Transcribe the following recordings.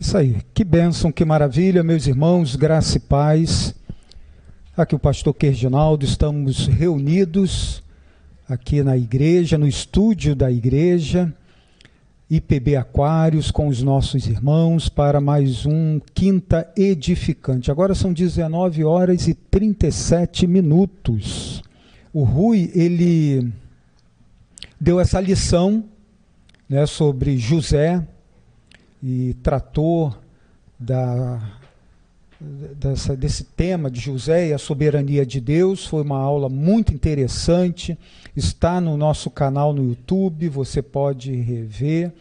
Isso aí, que bênção, que maravilha, meus irmãos, graça e paz. Aqui o pastor Querginaldo, estamos reunidos aqui na igreja, no estúdio da igreja, IPB Aquários, com os nossos irmãos, para mais um Quinta Edificante. Agora são 19 horas e 37 minutos. O Rui, ele deu essa lição né, sobre José, e tratou da, dessa, desse tema de José e a soberania de Deus. Foi uma aula muito interessante. Está no nosso canal no YouTube, você pode rever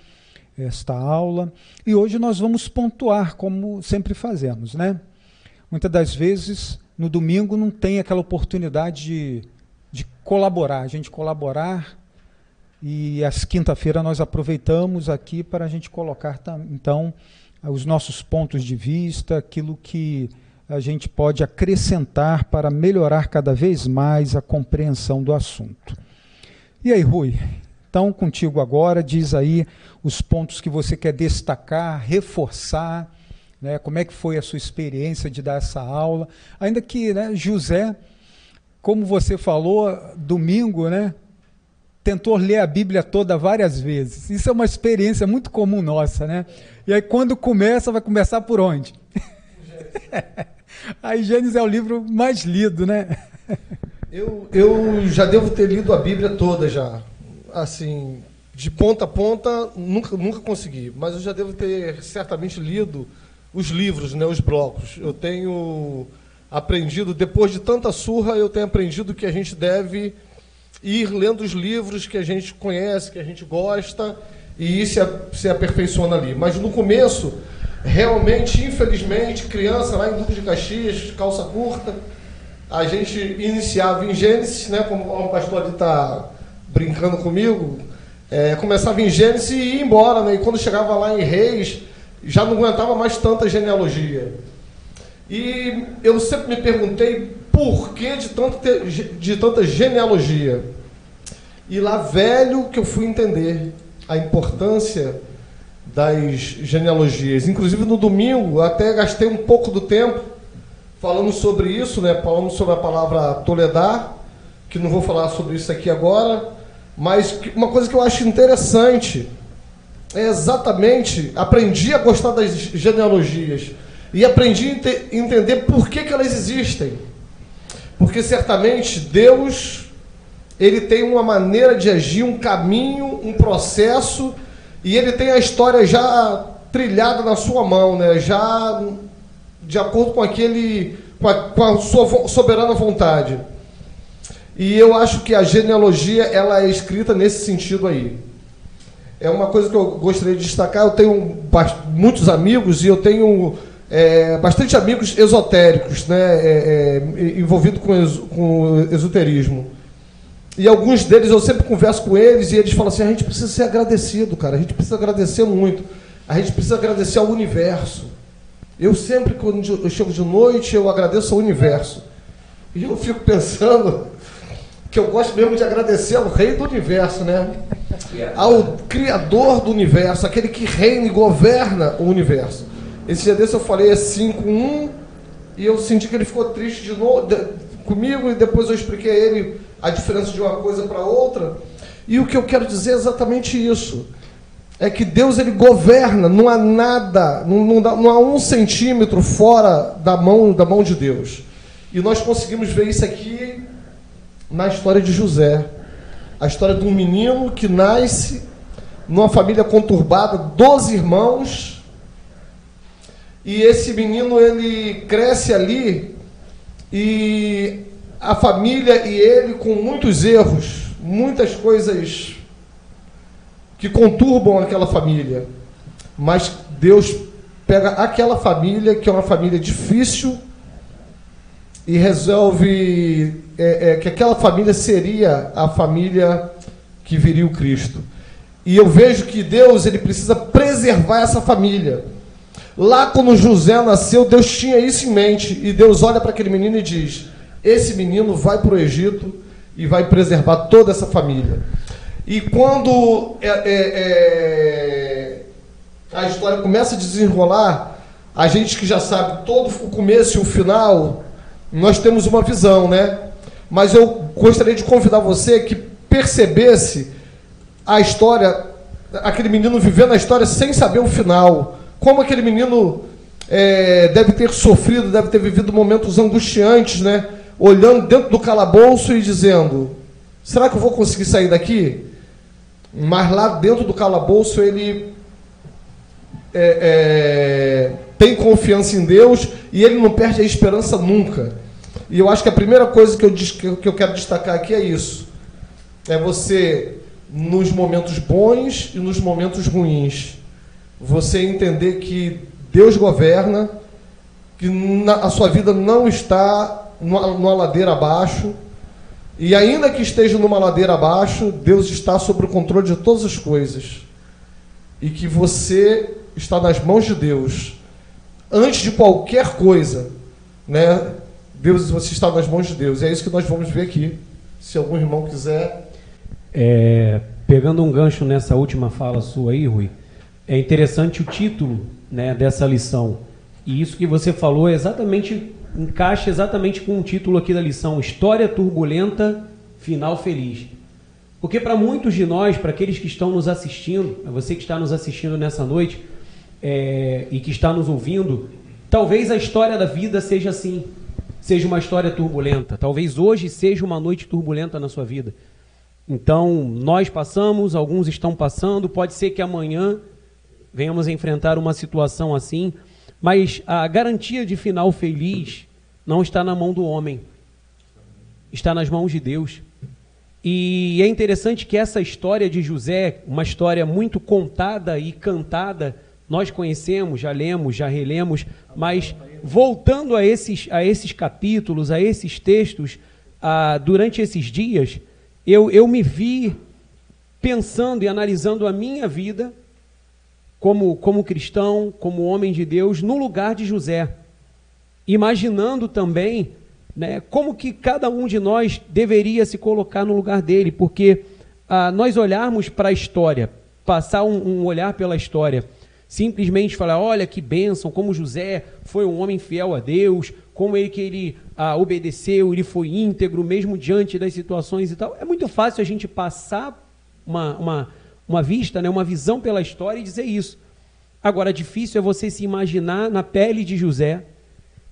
esta aula. E hoje nós vamos pontuar, como sempre fazemos, né? Muitas das vezes, no domingo, não tem aquela oportunidade de, de colaborar, a gente colaborar e às quinta-feira nós aproveitamos aqui para a gente colocar então os nossos pontos de vista, aquilo que a gente pode acrescentar para melhorar cada vez mais a compreensão do assunto. E aí, Rui? Então, contigo agora, diz aí os pontos que você quer destacar, reforçar, né? Como é que foi a sua experiência de dar essa aula? Ainda que, né, José, como você falou, domingo, né? Tentou ler a Bíblia toda várias vezes. Isso é uma experiência muito comum nossa, né? E aí quando começa, vai começar por onde? aí Gênesis é o livro mais lido, né? Eu, eu já devo ter lido a Bíblia toda já. Assim, de ponta a ponta, nunca, nunca consegui. Mas eu já devo ter certamente lido os livros, né, os blocos. Eu tenho aprendido, depois de tanta surra, eu tenho aprendido que a gente deve ir lendo os livros que a gente conhece, que a gente gosta, e ir se, se aperfeiçoando ali. Mas no começo, realmente, infelizmente, criança lá em Duque de Caxias, calça curta, a gente iniciava em Gênesis, né, como o pastor ali está brincando comigo, é, começava em Gênesis e ia embora, né, e quando chegava lá em Reis, já não aguentava mais tanta genealogia. E eu sempre me perguntei porquê de, tanta, de tanta genealogia. E lá, velho, que eu fui entender a importância das genealogias. Inclusive, no domingo, até gastei um pouco do tempo falando sobre isso, né? falando sobre a palavra toledar, que não vou falar sobre isso aqui agora, mas uma coisa que eu acho interessante é exatamente, aprendi a gostar das genealogias e aprendi a entender por que, que elas existem. Porque certamente Deus ele tem uma maneira de agir, um caminho, um processo, e ele tem a história já trilhada na sua mão, né? já de acordo com aquele com a, com a sua soberana vontade. E eu acho que a genealogia ela é escrita nesse sentido aí. É uma coisa que eu gostaria de destacar. Eu tenho muitos amigos e eu tenho é, bastante amigos esotéricos, né, é, é, ex, com esoterismo. E alguns deles eu sempre converso com eles e eles falam assim: a gente precisa ser agradecido, cara, a gente precisa agradecer muito, a gente precisa agradecer ao universo. Eu sempre, quando eu chego de noite, eu agradeço ao universo. E eu fico pensando que eu gosto mesmo de agradecer ao rei do universo, né? Ao criador do universo, aquele que reina e governa o universo. Esse dia desse eu falei com um e eu senti que ele ficou triste de novo de, comigo e depois eu expliquei a ele a diferença de uma coisa para outra. E o que eu quero dizer é exatamente isso. É que Deus ele governa, não há nada, não, não, dá, não há um centímetro fora da mão, da mão de Deus. E nós conseguimos ver isso aqui na história de José. A história de um menino que nasce numa família conturbada, 12 irmãos, e esse menino ele cresce ali e a família e ele com muitos erros, muitas coisas que conturbam aquela família. Mas Deus pega aquela família, que é uma família difícil, e resolve é, é, que aquela família seria a família que viria o Cristo. E eu vejo que Deus ele precisa preservar essa família. Lá quando José nasceu, Deus tinha isso em mente. E Deus olha para aquele menino e diz: Esse menino vai para o Egito e vai preservar toda essa família. E quando é, é, é, a história começa a desenrolar, a gente que já sabe todo o começo e o final, nós temos uma visão, né? Mas eu gostaria de convidar você que percebesse a história, aquele menino vivendo a história sem saber o final. Como aquele menino é, deve ter sofrido, deve ter vivido momentos angustiantes, né? Olhando dentro do calabouço e dizendo: será que eu vou conseguir sair daqui? Mas lá dentro do calabouço ele é, é, tem confiança em Deus e ele não perde a esperança nunca. E eu acho que a primeira coisa que eu, que eu quero destacar aqui é isso. É você, nos momentos bons e nos momentos ruins, você entender que Deus governa, que na, a sua vida não está numa, numa ladeira abaixo, e ainda que esteja numa ladeira abaixo, Deus está sob o controle de todas as coisas. E que você está nas mãos de Deus. Antes de qualquer coisa, né? Deus, você está nas mãos de Deus. É isso que nós vamos ver aqui. Se algum irmão quiser. É, pegando um gancho nessa última fala sua aí, Rui, é interessante o título né, dessa lição. E isso que você falou é exatamente encaixa exatamente com o título aqui da lição: História turbulenta, final feliz. Porque para muitos de nós, para aqueles que estão nos assistindo, você que está nos assistindo nessa noite é, e que está nos ouvindo, talvez a história da vida seja assim seja uma história turbulenta. Talvez hoje seja uma noite turbulenta na sua vida. Então, nós passamos, alguns estão passando, pode ser que amanhã venhamos a enfrentar uma situação assim, mas a garantia de final feliz não está na mão do homem, está nas mãos de Deus. E é interessante que essa história de José, uma história muito contada e cantada, nós conhecemos, já lemos, já relemos, mas voltando a esses, a esses capítulos, a esses textos, ah, durante esses dias, eu, eu me vi pensando e analisando a minha vida como, como cristão, como homem de Deus, no lugar de José. Imaginando também né, como que cada um de nós deveria se colocar no lugar dele, porque ah, nós olharmos para a história, passar um, um olhar pela história, simplesmente falar, olha que bênção, como José foi um homem fiel a Deus, como ele que ele ah, obedeceu, ele foi íntegro mesmo diante das situações e tal. É muito fácil a gente passar uma, uma, uma vista, né, uma visão pela história e dizer isso. Agora, difícil é você se imaginar na pele de José,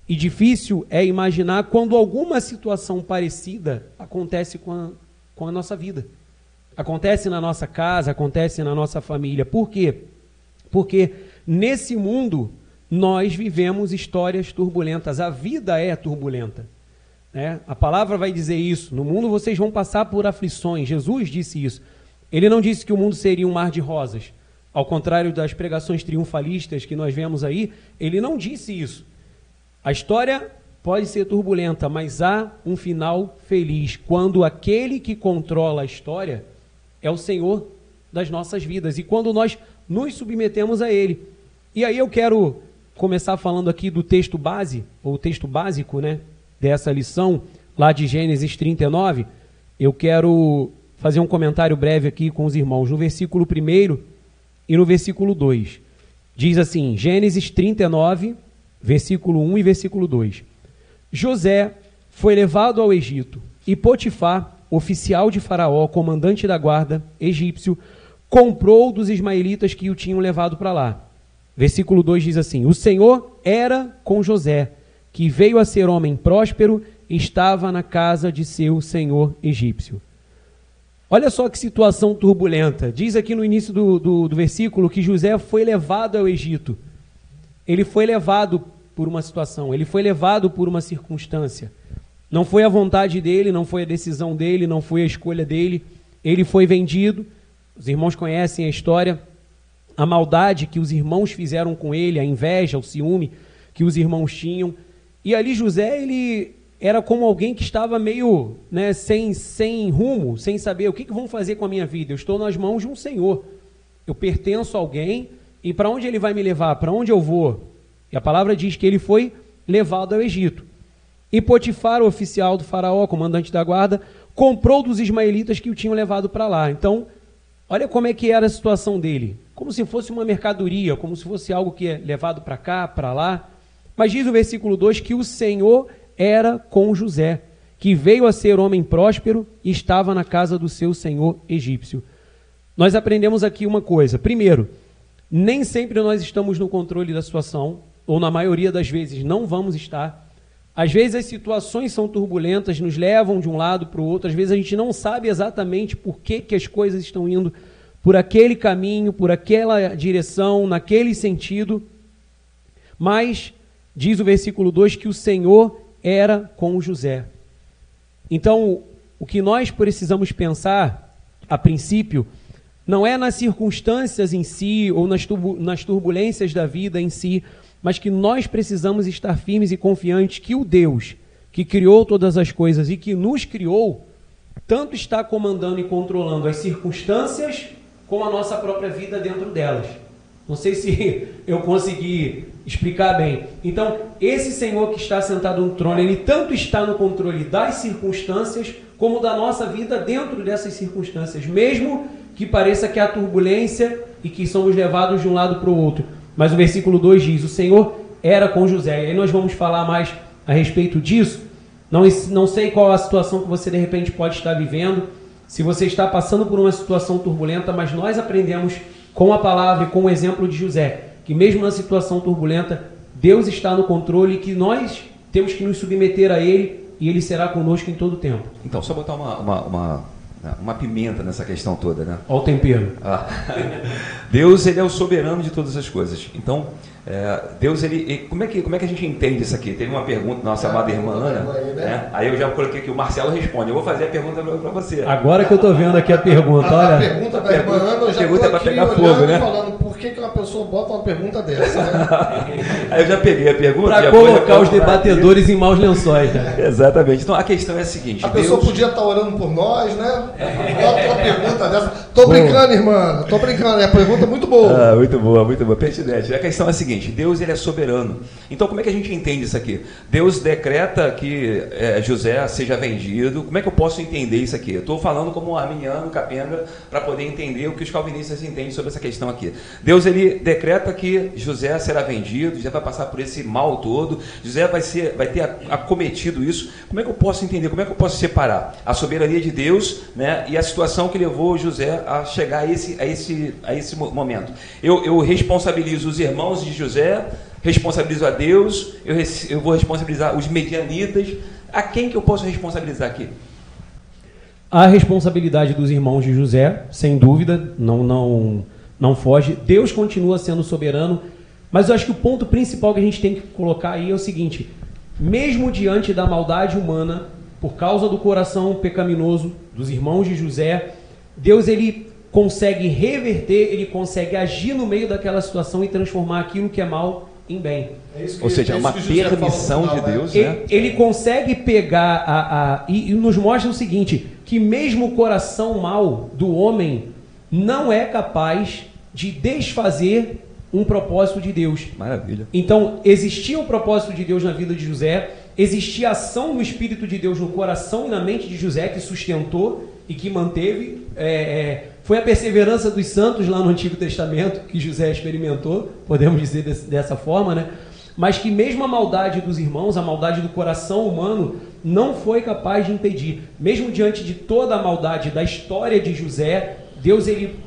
e difícil é imaginar quando alguma situação parecida acontece com a, com a nossa vida. Acontece na nossa casa, acontece na nossa família. Por quê? Porque nesse mundo nós vivemos histórias turbulentas, a vida é turbulenta. Né? A palavra vai dizer isso. No mundo vocês vão passar por aflições. Jesus disse isso. Ele não disse que o mundo seria um mar de rosas. Ao contrário das pregações triunfalistas que nós vemos aí, ele não disse isso. A história pode ser turbulenta, mas há um final feliz quando aquele que controla a história é o Senhor das nossas vidas. E quando nós nos submetemos a Ele. E aí eu quero começar falando aqui do texto base, ou texto básico, né, dessa lição, lá de Gênesis 39. Eu quero fazer um comentário breve aqui com os irmãos. No versículo 1 e no versículo 2. Diz assim, Gênesis 39, versículo 1 e versículo 2. José foi levado ao Egito e Potifar, oficial de Faraó, comandante da guarda egípcio, comprou dos ismaelitas que o tinham levado para lá. Versículo 2 diz assim: O Senhor era com José, que veio a ser homem próspero, estava na casa de seu senhor egípcio. Olha só que situação turbulenta. Diz aqui no início do, do, do versículo que José foi levado ao Egito. Ele foi levado por uma situação, ele foi levado por uma circunstância. Não foi a vontade dele, não foi a decisão dele, não foi a escolha dele. Ele foi vendido, os irmãos conhecem a história, a maldade que os irmãos fizeram com ele, a inveja, o ciúme que os irmãos tinham. E ali José, ele era como alguém que estava meio né, sem, sem rumo, sem saber o que, que vão fazer com a minha vida. Eu estou nas mãos de um Senhor. Eu pertenço a alguém e para onde ele vai me levar? Para onde eu vou? E a palavra diz que ele foi levado ao Egito. E Potifar, o oficial do faraó, comandante da guarda, comprou dos ismaelitas que o tinham levado para lá. Então, Olha como é que era a situação dele. como se fosse uma mercadoria, como se fosse algo que é levado para cá, para lá. Mas diz o versículo 2 que o Senhor era com José, que veio a ser homem próspero e estava na casa do seu senhor egípcio. Nós aprendemos aqui uma coisa. Primeiro, nem sempre nós estamos no controle da situação, ou na maioria das vezes não vamos estar. Às vezes as situações são turbulentas, nos levam de um lado para o outro, às vezes a gente não sabe exatamente por que, que as coisas estão indo por aquele caminho, por aquela direção, naquele sentido. Mas, diz o versículo 2, que o Senhor era com José. Então, o que nós precisamos pensar, a princípio, não é nas circunstâncias em si ou nas, nas turbulências da vida em si, mas que nós precisamos estar firmes e confiantes que o Deus que criou todas as coisas e que nos criou, tanto está comandando e controlando as circunstâncias como a nossa própria vida dentro delas. Não sei se eu consegui explicar bem. Então, esse Senhor que está sentado no trono, ele tanto está no controle das circunstâncias, como da nossa vida dentro dessas circunstâncias, mesmo que pareça que há turbulência e que somos levados de um lado para o outro. Mas o versículo 2 diz: O Senhor era com José. E aí nós vamos falar mais a respeito disso. Não, não sei qual a situação que você de repente pode estar vivendo se você está passando por uma situação turbulenta, mas nós aprendemos com a palavra e com o exemplo de José, que mesmo na situação turbulenta, Deus está no controle e que nós temos que nos submeter a Ele e Ele será conosco em todo o tempo. Então, só botar uma, uma, uma, uma pimenta nessa questão toda, né? Olha o tempero. Ah. Deus, Ele é o soberano de todas as coisas. Então, é, Deus, ele, como é, que, como é que a gente entende isso aqui? Teve uma pergunta da nossa amada irmã Ana, né? né? aí eu já coloquei que o Marcelo responde. Eu vou fazer a pergunta para você. Agora que eu estou vendo aqui a pergunta, olha. A pergunta da irmã Ana, eu já pergunta é para pegar fogo, né? falando que, que uma pessoa bota uma pergunta dessa, né? aí eu já peguei a pergunta. Para colocar os debatedores aqui. em maus lençóis. Né? Exatamente. Então a questão é a seguinte: a Deus... pessoa podia estar tá orando por nós, né? Bota uma pergunta dessa. Tô boa. brincando, irmã. Tô brincando. É a pergunta muito boa. Ah, muito boa, muito boa. Pertinente. A questão é a seguinte: Deus ele é soberano. Então, como é que a gente entende isso aqui? Deus decreta que é, José seja vendido. Como é que eu posso entender isso aqui? Eu estou falando como um arminiano, capenga, para poder entender o que os calvinistas entendem sobre essa questão aqui. Deus ele decreta que José será vendido, José vai passar por esse mal todo, José vai, ser, vai ter acometido isso. Como é que eu posso entender? Como é que eu posso separar a soberania de Deus né, e a situação que levou José a chegar a esse, a esse, a esse momento? Eu, eu responsabilizo os irmãos de José responsabilizo a Deus, eu, eu vou responsabilizar os medianitas. A quem que eu posso responsabilizar aqui? A responsabilidade dos irmãos de José, sem dúvida, não, não, não foge. Deus continua sendo soberano, mas eu acho que o ponto principal que a gente tem que colocar aí é o seguinte: mesmo diante da maldade humana, por causa do coração pecaminoso dos irmãos de José, Deus ele consegue reverter, ele consegue agir no meio daquela situação e transformar aquilo que é mal em bem. É Ou seja, é uma permissão de Deus. Ele, né? ele consegue pegar a, a e, e, nos mostra o seguinte: que mesmo o coração mau do homem não é capaz de desfazer um propósito de Deus. Maravilha. Então, existia o um propósito de Deus na vida de José, existia ação no Espírito de Deus no coração e na mente de José que sustentou e que manteve. É, é, foi a perseverança dos santos lá no Antigo Testamento que José experimentou, podemos dizer dessa forma, né? Mas que mesmo a maldade dos irmãos, a maldade do coração humano, não foi capaz de impedir. Mesmo diante de toda a maldade da história de José, Deus ele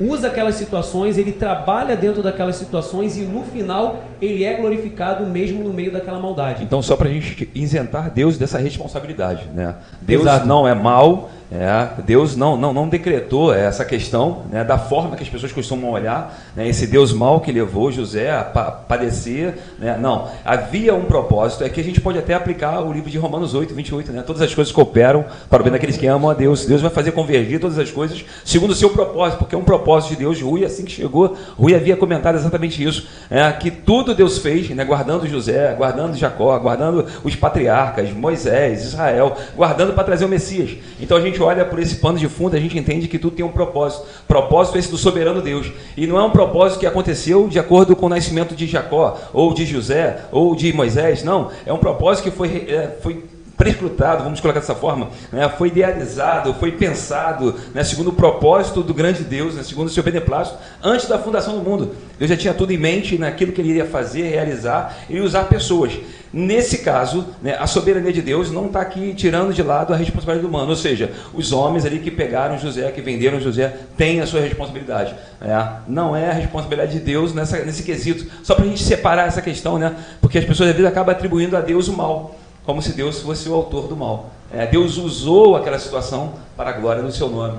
usa aquelas situações, ele trabalha dentro daquelas situações e no final ele é glorificado mesmo no meio daquela maldade. Então, só para a gente isentar Deus dessa responsabilidade, né? Deus Exato. não é mal, é, Deus não, não, não decretou essa questão né, da forma que as pessoas costumam olhar, né, esse Deus mau que levou José a pa padecer. Né, não, havia um propósito, é que a gente pode até aplicar o livro de Romanos 8, 28, né, todas as coisas cooperam para o bem daqueles que amam a Deus. Deus vai fazer convergir todas as coisas segundo o seu propósito, porque é um propósito de Deus. Rui, assim que chegou, Rui havia comentado exatamente isso, é, que tudo Deus fez, né, guardando José, guardando Jacó, guardando os patriarcas, Moisés, Israel, guardando para trazer o Messias. Então a gente olha por esse pano de fundo, a gente entende que tudo tem um propósito. Propósito esse do soberano Deus. E não é um propósito que aconteceu de acordo com o nascimento de Jacó, ou de José, ou de Moisés. Não. É um propósito que foi, é, foi prescrutado, vamos colocar dessa forma, né, foi idealizado, foi pensado né, segundo o propósito do grande Deus, né, segundo o seu beneplácito, antes da fundação do mundo. Deus já tinha tudo em mente naquilo que ele iria fazer, realizar e usar pessoas. Nesse caso, né, a soberania de Deus não está aqui tirando de lado a responsabilidade humana, ou seja, os homens ali que pegaram José, que venderam José, têm a sua responsabilidade. Né? Não é a responsabilidade de Deus nessa, nesse quesito. Só para a gente separar essa questão, né? porque as pessoas às vezes acabam atribuindo a Deus o mal como se Deus fosse o autor do mal. É, Deus usou aquela situação para a glória do seu nome.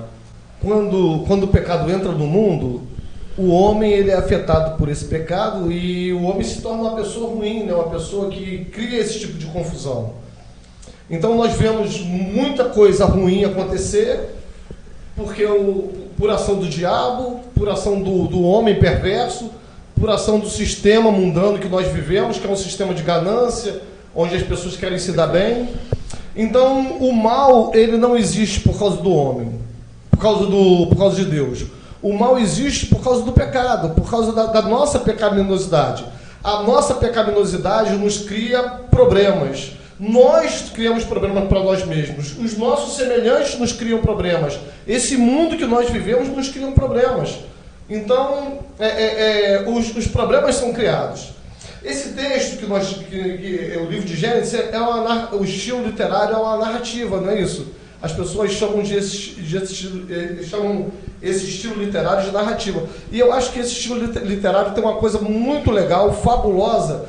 Quando, quando o pecado entra no mundo, o homem ele é afetado por esse pecado e o homem se torna uma pessoa ruim, né? uma pessoa que cria esse tipo de confusão. Então nós vemos muita coisa ruim acontecer, porque o, por ação do diabo, por ação do, do homem perverso, por ação do sistema mundano que nós vivemos, que é um sistema de ganância, onde as pessoas querem se dar bem. Então, o mal, ele não existe por causa do homem, por causa, do, por causa de Deus. O mal existe por causa do pecado, por causa da, da nossa pecaminosidade. A nossa pecaminosidade nos cria problemas. Nós criamos problemas para nós mesmos. Os nossos semelhantes nos criam problemas. Esse mundo que nós vivemos nos cria problemas. Então, é, é, é, os, os problemas são criados. Esse texto que nós, que, que é o livro de Gênesis, é uma, o estilo literário é uma narrativa, não é isso? As pessoas chamam de esse, de esse, eh, chamam esse estilo literário de narrativa. E eu acho que esse estilo literário tem uma coisa muito legal, fabulosa,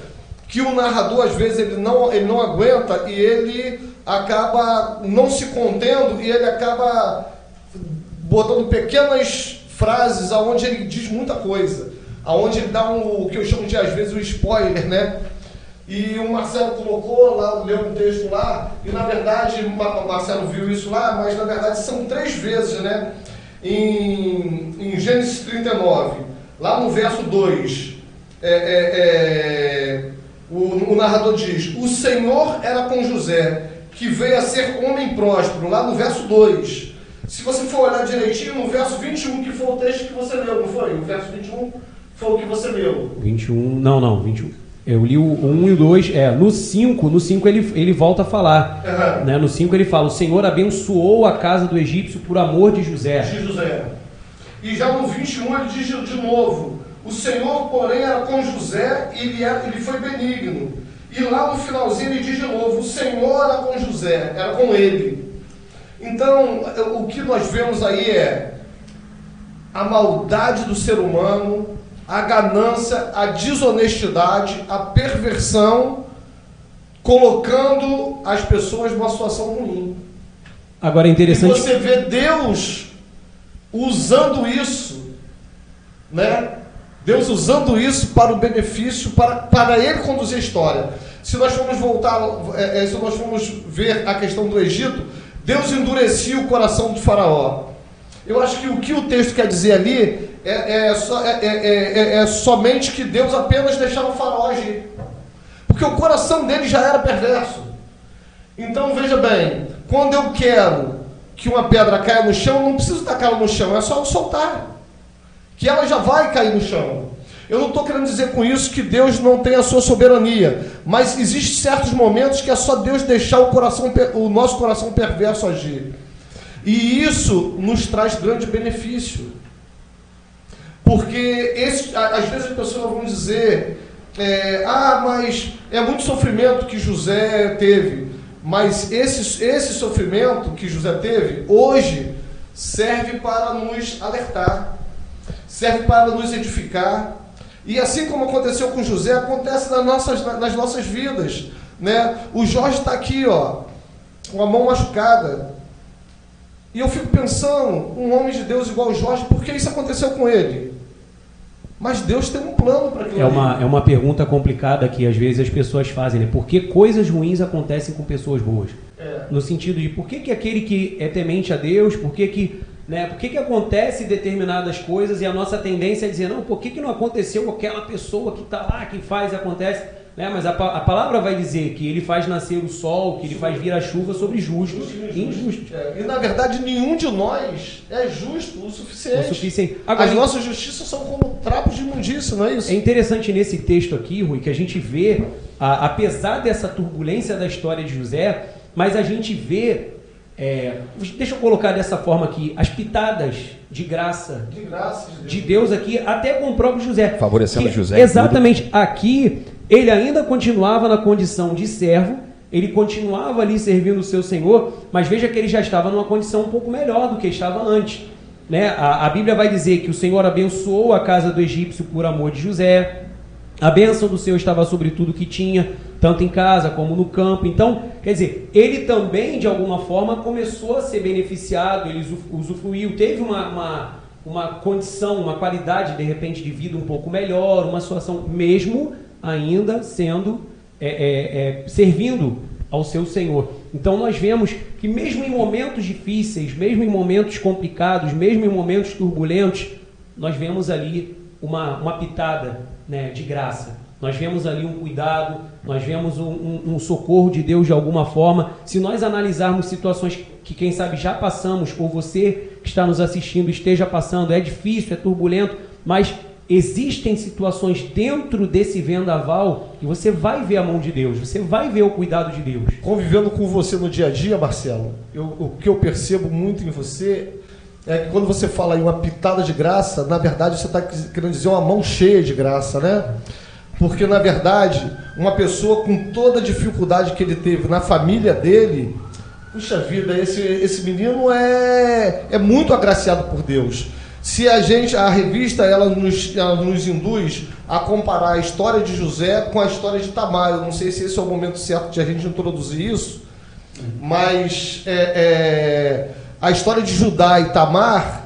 que o narrador às vezes ele não, ele não aguenta e ele acaba não se contendo e ele acaba botando pequenas frases aonde ele diz muita coisa aonde ele dá um, o que eu chamo de, às vezes, um spoiler, né? E o Marcelo colocou lá, leu um texto lá, e na verdade, o Marcelo viu isso lá, mas na verdade são três vezes, né? Em, em Gênesis 39, lá no verso 2, é, é, é, o, o narrador diz: O Senhor era com José, que veio a ser homem próspero, lá no verso 2. Se você for olhar direitinho, no verso 21, que foi o texto que você leu, não foi? O verso 21 foi o que você leu. 21, não, não, 21. Eu li o 1 e o 2, é, no 5, no 5 ele, ele volta a falar. Uhum. Né? No 5 ele fala, o Senhor abençoou a casa do egípcio por amor de José. De José. E já no 21 ele diz de novo, o Senhor, porém, era com José e ele, era, ele foi benigno. E lá no finalzinho ele diz de novo, o Senhor era com José, era com ele. Então, o que nós vemos aí é a maldade do ser humano, a ganância, a desonestidade, a perversão, colocando as pessoas numa situação ruim. Agora é interessante. E você vê Deus usando isso, né? Deus usando isso para o benefício, para, para ele conduzir a história. Se nós formos voltar, é, é, se nós formos ver a questão do Egito, Deus endurecia o coração do faraó. Eu acho que o que o texto quer dizer ali é, é, é, é, é, somente que Deus apenas deixava o faraó agir. Porque o coração dele já era perverso. Então veja bem, quando eu quero que uma pedra caia no chão, não preciso tacá-la no chão, é só eu soltar. Que ela já vai cair no chão. Eu não estou querendo dizer com isso que Deus não tem a sua soberania, mas existem certos momentos que é só Deus deixar o, coração, o nosso coração perverso agir. E isso nos traz grande benefício. Porque esse, às vezes as pessoas vão dizer, é, ah, mas é muito sofrimento que José teve. Mas esse, esse sofrimento que José teve, hoje, serve para nos alertar, serve para nos edificar. E assim como aconteceu com José, acontece nas nossas, nas nossas vidas. Né? O Jorge está aqui, ó, com a mão machucada, e eu fico pensando, um homem de Deus igual o Jorge, por que isso aconteceu com ele? Mas Deus tem um plano para aquilo. É uma, é uma pergunta complicada que às vezes as pessoas fazem, né? Por que coisas ruins acontecem com pessoas boas? É. No sentido de por que, que aquele que é temente a Deus, por que, que, né, por que, que acontece determinadas coisas e a nossa tendência é dizer, não, por que, que não aconteceu aquela pessoa que está lá, que faz e acontece? Né? Mas a, a, palavra vai dizer que ele faz nascer o sol, que ele faz vir a chuva sobre justos e injustos. É, e na verdade nenhum de nós é justo o suficiente. O suficiente. Agora, As nossas justiças são como trapos de imundícia, não é isso? É interessante nesse texto aqui, Rui, que a gente vê, a, apesar dessa turbulência da história de José, mas a gente vê, é, deixa eu colocar dessa forma aqui, as pitadas de graça, de, graça de, Deus. de Deus aqui, até com o próprio José. Favorecendo que, José. Exatamente. Tudo. Aqui, ele ainda continuava na condição de servo, ele continuava ali servindo o seu Senhor, mas veja que ele já estava numa condição um pouco melhor do que estava antes. Né? A, a Bíblia vai dizer que o Senhor abençoou a casa do egípcio por amor de José. A bênção do Senhor estava sobre tudo que tinha, tanto em casa como no campo. Então, quer dizer, ele também, de alguma forma, começou a ser beneficiado, ele usufruiu, teve uma, uma, uma condição, uma qualidade, de repente, de vida um pouco melhor, uma situação, mesmo ainda sendo, é, é, é, servindo ao seu Senhor. Então nós vemos que mesmo em momentos difíceis, mesmo em momentos complicados, mesmo em momentos turbulentos, nós vemos ali uma, uma pitada né, de graça. Nós vemos ali um cuidado, nós vemos um, um, um, socorro de Deus de alguma forma. Se nós analisarmos situações que, quem sabe, já passamos, ou você que está nos assistindo esteja passando, é difícil, é turbulento, mas existem situações dentro desse vendaval que você vai ver a mão de Deus, você vai ver o cuidado de Deus. Convivendo com você no dia a dia, Marcelo, eu, o que eu percebo muito em você é que quando você fala em uma pitada de graça, na verdade você está querendo dizer uma mão cheia de graça, né? Porque na verdade, uma pessoa com toda a dificuldade que ele teve na família dele, puxa vida, esse, esse menino é, é muito agraciado por Deus. Se a gente, a revista, ela nos, ela nos induz a comparar a história de José com a história de Tamar. Eu não sei se esse é o momento certo de a gente introduzir isso, mas é, é, a história de Judá e Tamar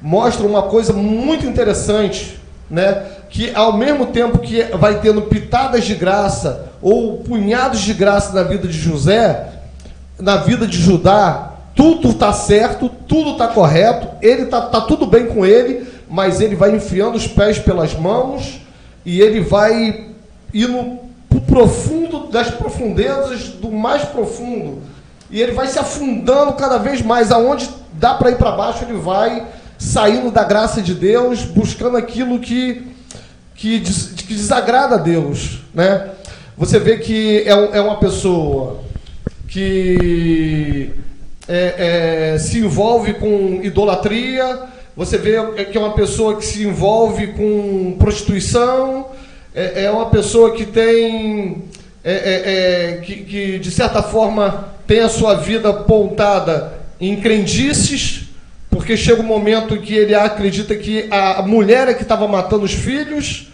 mostra uma coisa muito interessante, né? Que ao mesmo tempo que vai tendo pitadas de graça ou punhados de graça na vida de José, na vida de Judá, tudo está certo, tudo está correto, ele está tá tudo bem com ele, mas ele vai enfiando os pés pelas mãos e ele vai indo para o profundo das profundezas do mais profundo. E ele vai se afundando cada vez mais. Aonde dá para ir para baixo, ele vai saindo da graça de Deus, buscando aquilo que, que, que desagrada a Deus. Né? Você vê que é, é uma pessoa que é, é, se envolve com idolatria, você vê que é uma pessoa que se envolve com prostituição, é, é uma pessoa que tem, é, é, é, que, que, de certa forma tem a sua vida pontada em crendices, porque chega um momento que ele acredita que a mulher é que estava matando os filhos,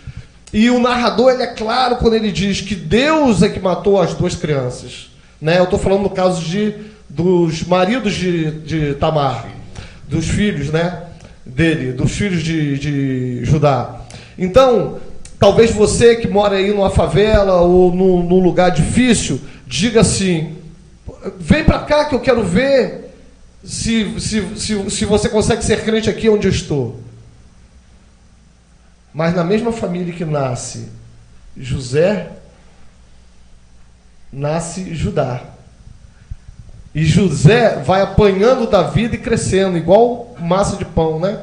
e o narrador ele é claro quando ele diz que Deus é que matou as duas crianças. Né? Eu estou falando no caso de dos maridos de, de Tamar, dos filhos, né? Dele, dos filhos de, de Judá. Então, talvez você que mora aí numa favela ou num, num lugar difícil, diga assim: vem para cá que eu quero ver se, se, se, se você consegue ser crente aqui onde eu estou. Mas na mesma família que nasce José, nasce Judá. E José vai apanhando da vida e crescendo, igual massa de pão, né?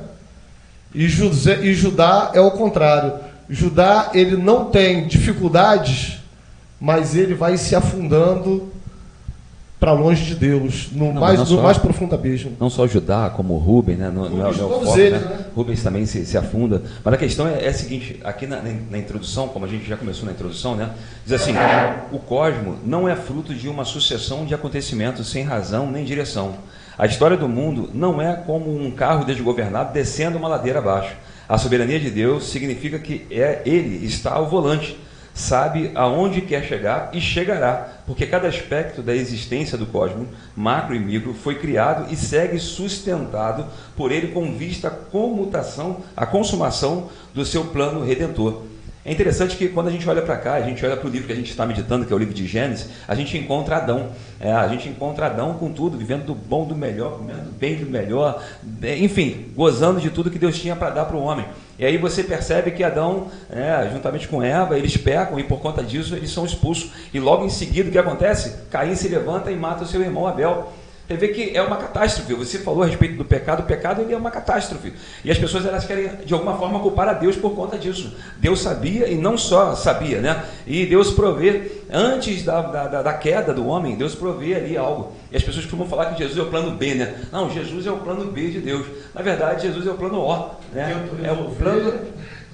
E, José, e Judá é o contrário. Judá, ele não tem dificuldades, mas ele vai se afundando para longe de Deus, no, não, mais, no só, mais profundo abismo. Não só Judá, como Rubem, né? No, Rubens, no, no né? né? Rubens também se, se, afunda. Mas a questão é, é a seguinte, aqui na, na, introdução, como a gente já começou na introdução, né? Diz assim, o cosmo não é fruto de uma sucessão de acontecimentos sem razão nem direção. A história do mundo não é como um carro desgovernado descendo uma ladeira abaixo. A soberania de Deus significa que é Ele está ao volante sabe aonde quer chegar e chegará, porque cada aspecto da existência do cosmos, macro e micro, foi criado e segue sustentado por ele com vista à comutação, à consumação do seu plano redentor. É interessante que quando a gente olha para cá, a gente olha para o livro que a gente está meditando, que é o livro de Gênesis, a gente encontra Adão. É, a gente encontra Adão com tudo, vivendo do bom, do melhor, comendo do bem, do melhor, é, enfim, gozando de tudo que Deus tinha para dar para o homem. E aí você percebe que Adão, é, juntamente com Eva, eles pecam e por conta disso eles são expulsos. E logo em seguida o que acontece? Caim se levanta e mata o seu irmão Abel. Você vê que é uma catástrofe. Você falou a respeito do pecado, o pecado ele é uma catástrofe. E as pessoas elas querem, de alguma forma, culpar a Deus por conta disso. Deus sabia e não só sabia, né? E Deus provê, antes da, da, da queda do homem, Deus provê ali algo. E as pessoas costumam falar que Jesus é o plano B, né? Não, Jesus é o plano B de Deus. Na verdade, Jesus é o plano O. Né? É o plano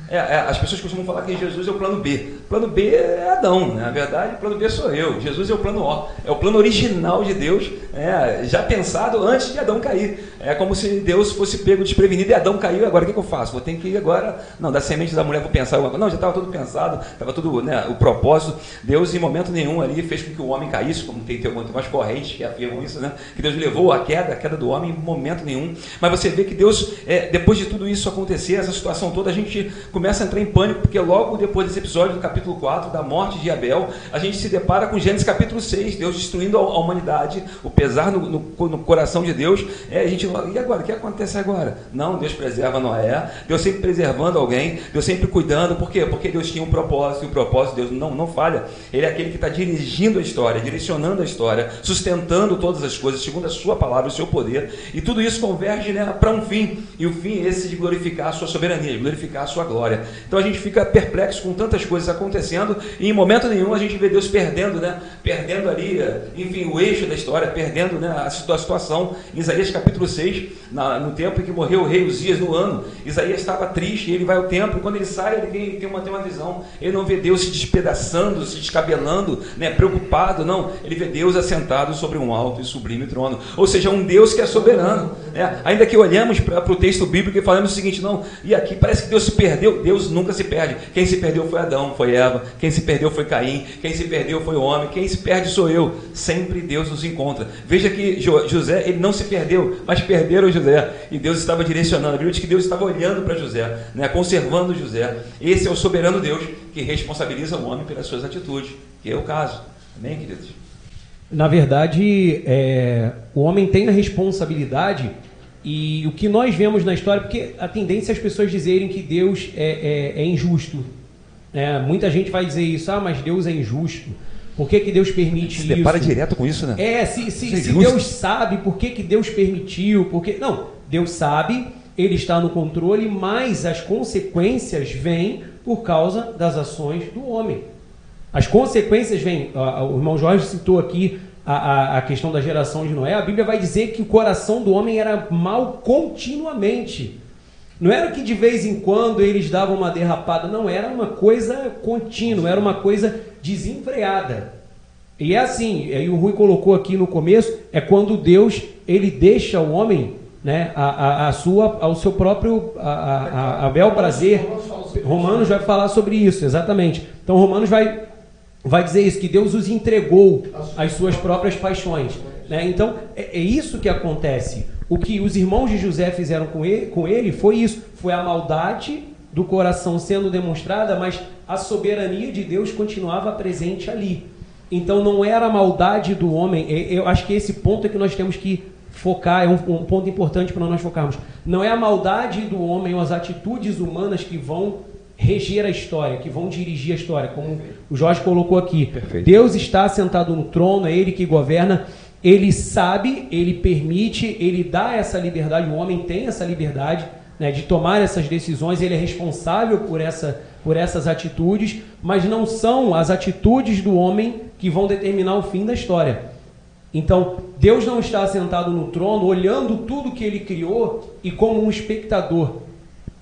é, é, as pessoas costumam falar que Jesus é o plano B. Plano B é Adão, né? na verdade, o plano B sou eu. Jesus é o plano O. É o plano original de Deus, é, já pensado antes de Adão cair. É como se Deus fosse pego desprevenido e Adão caiu. Agora o que, que eu faço? Vou ter que ir agora. Não, da semente da mulher vou pensar. Não, já estava tudo pensado, estava tudo, né? O propósito. Deus, em momento nenhum, ali fez com que o homem caísse, como tem, tem algumas correntes que afirmam isso, né? Que Deus levou a queda, a queda do homem, em momento nenhum. Mas você vê que Deus, é, depois de tudo isso acontecer, essa situação toda, a gente começa a entrar em pânico, porque logo depois desse episódio do capítulo 4, da morte de Abel, a gente se depara com Gênesis capítulo 6, Deus destruindo a, a humanidade, o pesar no, no, no, coração de Deus. É, a gente, e agora? O que acontece agora? Não, Deus preserva Noé, Deus sempre preservando alguém, Deus sempre cuidando, por quê? Porque Deus tinha um propósito, e o propósito de Deus não, não falha. Ele é aquele que está dirigindo a história, direcionando a história, sustentando todas as coisas, segundo a sua palavra, o seu poder, e tudo isso converge né, para um fim, e o fim é esse de glorificar a sua soberania, de glorificar a sua glória. Então a gente fica perplexo com tantas coisas acontecendo e em momento nenhum a gente vê Deus perdendo, né? Perdendo ali, enfim, o eixo da história, perdendo né, a situação. Em Isaías capítulo 6, na, no tempo em que morreu o rei Uzias no ano, Isaías estava triste, ele vai ao templo, quando ele sai, ele tem, tem, uma, tem uma visão. Ele não vê Deus se despedaçando, se descabelando, né, preocupado, não. Ele vê Deus assentado sobre um alto e sublime trono. Ou seja, um Deus que é soberano. Né? Ainda que olhamos para o texto bíblico e falamos o seguinte, não, e aqui parece que Deus se perdeu. Deus nunca se perde. Quem se perdeu foi Adão, foi Eva. Quem se perdeu foi Caim. Quem se perdeu foi o homem. Quem se perde sou eu. Sempre Deus nos encontra. Veja que José, ele não se perdeu, mas perderam José. E Deus estava direcionando. A Bíblia diz que Deus estava olhando para José, né, conservando José. Esse é o soberano Deus que responsabiliza o homem pelas suas atitudes, que é o caso. Amém, queridos? Na verdade, é, o homem tem a responsabilidade e o que nós vemos na história, porque a tendência é as pessoas dizerem que Deus é, é, é injusto. É, muita gente vai dizer isso, ah, mas Deus é injusto. Por que, que Deus permite se isso? Se depara direto com isso, né? É, se, se, é se Deus sabe, por que, que Deus permitiu? Porque... Não, Deus sabe, Ele está no controle, mas as consequências vêm por causa das ações do homem. As consequências vêm, o irmão Jorge citou aqui a, a, a, questão da geração de Noé, a Bíblia vai dizer que o coração do homem era mal continuamente. Não era que de vez em quando eles davam uma derrapada, não, era uma coisa contínua, era uma coisa desenfreada. E é assim, aí o Rui colocou aqui no começo, é quando Deus ele deixa o homem né, a, a, a sua, ao seu próprio a, a bel prazer. Romanos vai falar sobre isso, exatamente. Então Romanos vai vai dizer isso, que Deus os entregou às suas próprias paixões. Né? Então, é, é, isso que acontece. O que os irmãos de José fizeram com ele, com ele foi isso: foi a maldade do coração sendo demonstrada, mas a soberania de Deus continuava presente ali. Então, não era a maldade do homem. Eu acho que esse ponto é que nós temos que focar, é um, um ponto importante para nós focarmos. Não é a maldade do homem ou as atitudes humanas que vão reger a história, que vão dirigir a história, como o Jorge colocou aqui. Perfeito. Deus está sentado no trono, é Ele que governa, Ele sabe, Ele permite, Ele dá essa liberdade, o homem tem essa liberdade né, de tomar essas decisões, Ele é responsável por, essa, por essas atitudes, mas não são as atitudes do homem que vão determinar o fim da história. Então, Deus não está sentado no trono olhando tudo que ele criou e como um espectador.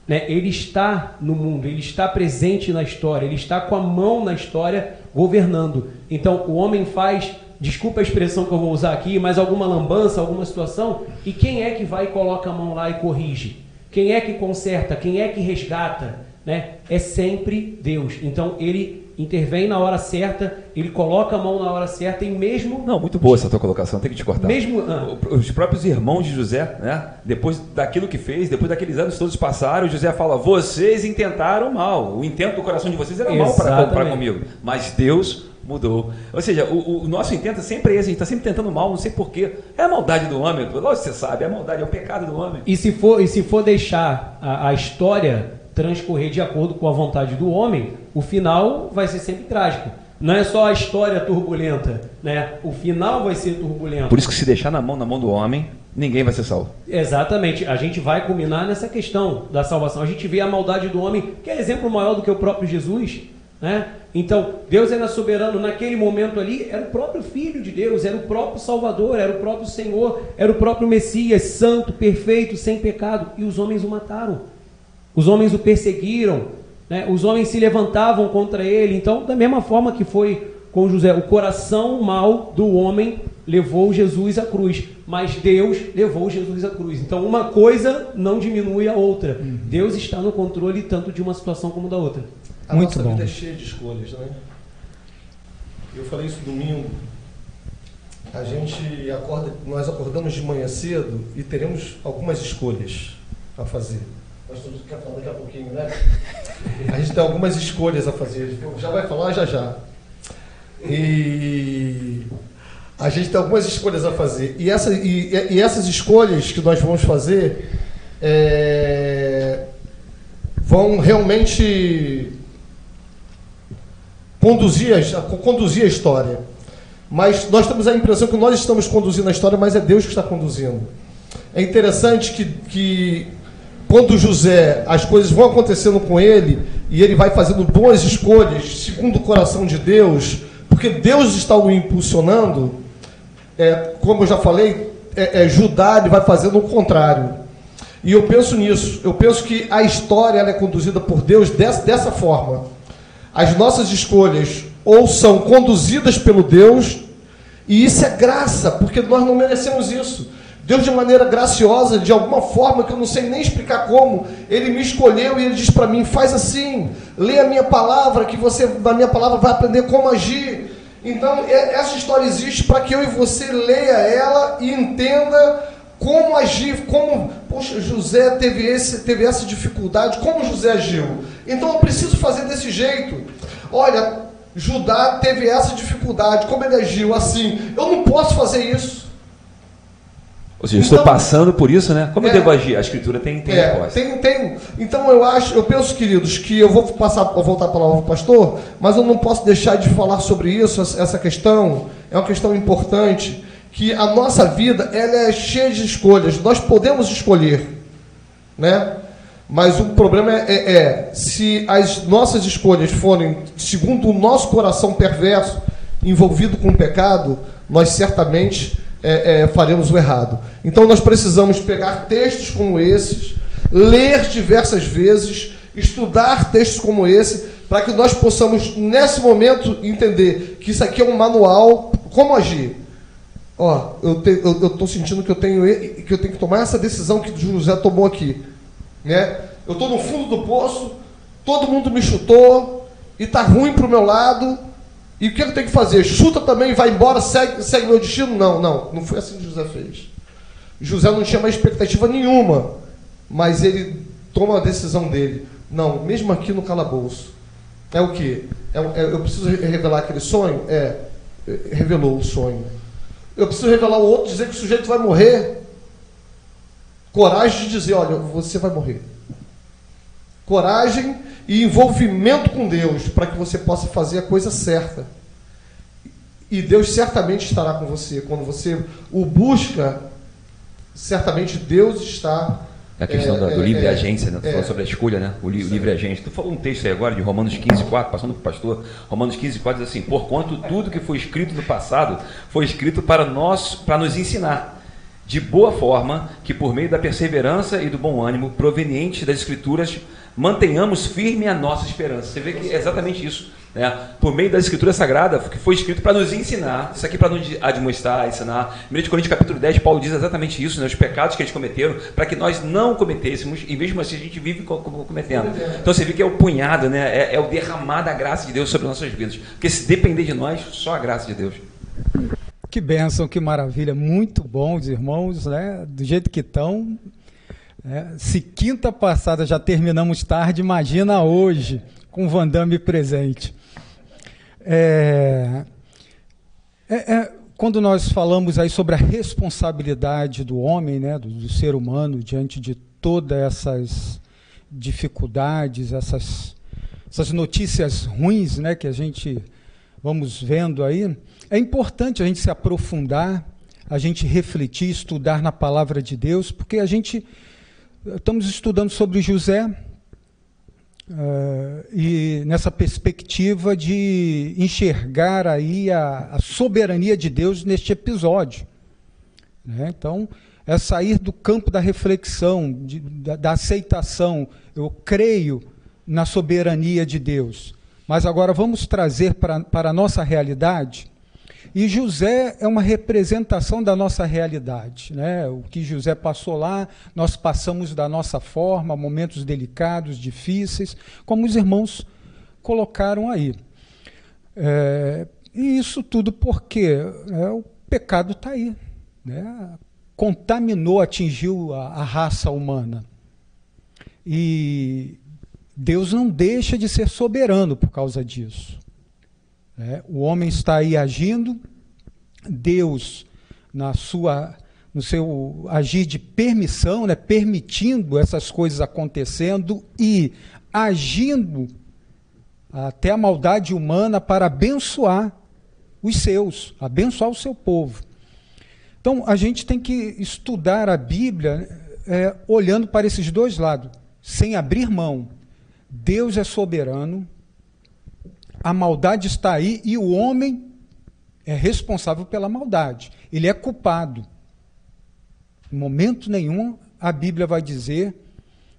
Né? Ele está no mundo, ele está presente na história, ele está com a mão na história governando. Então o homem faz, desculpa a expressão que eu vou usar aqui, mas alguma lambança, alguma situação, e quem é que vai e coloca a mão lá e corrige? Quem é que conserta? Quem é que resgata? Né? É sempre Deus. Então ele intervém na hora certa, ele coloca a mão na hora certa e mesmo. Não, muito boa essa tua colocação, tem que te cortar. Mesmo ah. os próprios irmãos de José, né? Depois daquilo que fez, depois daqueles anos todos passaram, José fala: vocês intentaram mal. O intento do coração de vocês era Exatamente. mal para comigo, mas Deus mudou. Ou seja, o, o nosso intento é sempre esse, a gente está sempre tentando mal, não sei porquê. É a maldade do homem, lógico que você sabe, é a maldade, é o pecado do homem. E se for, e se for deixar a, a história transcorrer de acordo com a vontade do homem, o final vai ser sempre trágico. Não é só a história turbulenta, né? O final vai ser turbulento. Por isso que se deixar na mão na mão do homem, ninguém vai ser salvo. Exatamente. A gente vai culminar nessa questão da salvação. A gente vê a maldade do homem, que é exemplo maior do que o próprio Jesus, né? Então, Deus era soberano naquele momento ali, era o próprio Filho de Deus, era o próprio Salvador, era o próprio Senhor, era o próprio Messias, santo, perfeito, sem pecado, e os homens o mataram. Os homens o perseguiram, né? os homens se levantavam contra ele. Então, da mesma forma que foi com José, o coração mal do homem levou Jesus à cruz, mas Deus levou Jesus à cruz. Então, uma coisa não diminui a outra. Uhum. Deus está no controle tanto de uma situação como da outra. A Muito nossa bom. vida é cheia de escolhas, né? Eu falei isso domingo. A gente acorda, nós acordamos de manhã cedo e teremos algumas escolhas a fazer. Nós todos quer falar daqui a pouquinho, né? A gente tem algumas escolhas a fazer. Já vai falar já já. E a gente tem algumas escolhas a fazer. E, essa, e, e essas escolhas que nós vamos fazer é, vão realmente conduzir a, conduzir a história. Mas nós temos a impressão que nós estamos conduzindo a história, mas é Deus que está conduzindo. É interessante que, que quando José, as coisas vão acontecendo com ele, e ele vai fazendo boas escolhas, segundo o coração de Deus, porque Deus está o impulsionando, é, como eu já falei, é, é, Judá ele vai fazendo o contrário. E eu penso nisso, eu penso que a história é conduzida por Deus dessa, dessa forma as nossas escolhas ou são conduzidas pelo Deus, e isso é graça, porque nós não merecemos isso. Deus, de maneira graciosa, de alguma forma que eu não sei nem explicar como, Ele me escolheu e Ele diz para mim: faz assim, lê a minha palavra, que você, na minha palavra, vai aprender como agir. Então, essa história existe para que eu e você leia ela e entenda como agir, como, poxa, José teve, esse, teve essa dificuldade, como José agiu. Então eu preciso fazer desse jeito. Olha, Judá teve essa dificuldade, como ele agiu assim. Eu não posso fazer isso. Ou seja, então, estou passando por isso, né? Como é, eu devo agir? A escritura tem, tem é, resposta. Tem, tem. Então eu acho, eu penso, queridos, que eu vou passar, vou voltar a palavra ao pastor, mas eu não posso deixar de falar sobre isso, essa questão. É uma questão importante que a nossa vida ela é cheia de escolhas. Nós podemos escolher, né? Mas o problema é, é, é, se as nossas escolhas forem segundo o nosso coração perverso, envolvido com o pecado, nós certamente é, é, faremos o errado. Então nós precisamos pegar textos como esses, ler diversas vezes, estudar textos como esse, para que nós possamos, nesse momento, entender que isso aqui é um manual, como agir. Ó, eu estou sentindo que eu, tenho, que eu tenho que tomar essa decisão que José tomou aqui. Né? Eu estou no fundo do poço, todo mundo me chutou, e está ruim para o meu lado. E o que eu tenho que fazer? Chuta também, vai embora, segue, segue meu destino? Não, não, não foi assim que José fez. José não tinha mais expectativa nenhuma, mas ele toma a decisão dele. Não, mesmo aqui no calabouço. É o que? É, é, eu preciso revelar aquele sonho? É, revelou o sonho. Eu preciso revelar o outro, dizer que o sujeito vai morrer. Coragem de dizer, olha, você vai morrer. Coragem e envolvimento com Deus para que você possa fazer a coisa certa. E Deus certamente estará com você. Quando você o busca, certamente Deus está. A questão é, do, do é, livre é, agência, né? Tu é, falou sobre a escolha, né? O li, livre agência. Tu falou um texto aí agora de Romanos 15, 4, passando para o pastor. Romanos 15, 4 diz assim: Porquanto tudo que foi escrito no passado foi escrito para nós, para nos ensinar de boa forma que, por meio da perseverança e do bom ânimo provenientes das Escrituras, mantenhamos firme a nossa esperança. Você vê que é exatamente isso. Né? Por meio da Escritura Sagrada, que foi escrito para nos ensinar, isso aqui para nos admoestar, ensinar. Em 1 Coríntios capítulo 10, Paulo diz exatamente isso, né? os pecados que eles cometeram, para que nós não cometêssemos, e mesmo assim a gente vive cometendo. Então você vê que é o punhado, né? é, é o derramar da graça de Deus sobre nossas vidas. Porque se depender de nós, só a graça de Deus. Que bênção, que maravilha. Muito bom, os irmãos, né? Do jeito que estão. Né? Se quinta passada já terminamos tarde, imagina hoje, com Vandame presente. É, é, é, quando nós falamos aí sobre a responsabilidade do homem, né, do, do ser humano, diante de todas essas dificuldades, essas, essas notícias ruins né, que a gente vamos vendo aí, é importante a gente se aprofundar, a gente refletir, estudar na palavra de Deus, porque a gente estamos estudando sobre José uh, e nessa perspectiva de enxergar aí a, a soberania de Deus neste episódio. Né? Então, é sair do campo da reflexão, de, da, da aceitação. Eu creio na soberania de Deus. Mas agora vamos trazer para, a nossa realidade. E José é uma representação da nossa realidade. Né? O que José passou lá, nós passamos da nossa forma, momentos delicados, difíceis, como os irmãos colocaram aí. É, e isso tudo porque é, o pecado está aí. Né? Contaminou, atingiu a, a raça humana. E Deus não deixa de ser soberano por causa disso. É, o homem está aí agindo, Deus, na sua, no seu agir de permissão, né, permitindo essas coisas acontecendo e agindo até a maldade humana para abençoar os seus, abençoar o seu povo. Então a gente tem que estudar a Bíblia é, olhando para esses dois lados, sem abrir mão Deus é soberano, a maldade está aí e o homem é responsável pela maldade. Ele é culpado. Em momento nenhum a Bíblia vai dizer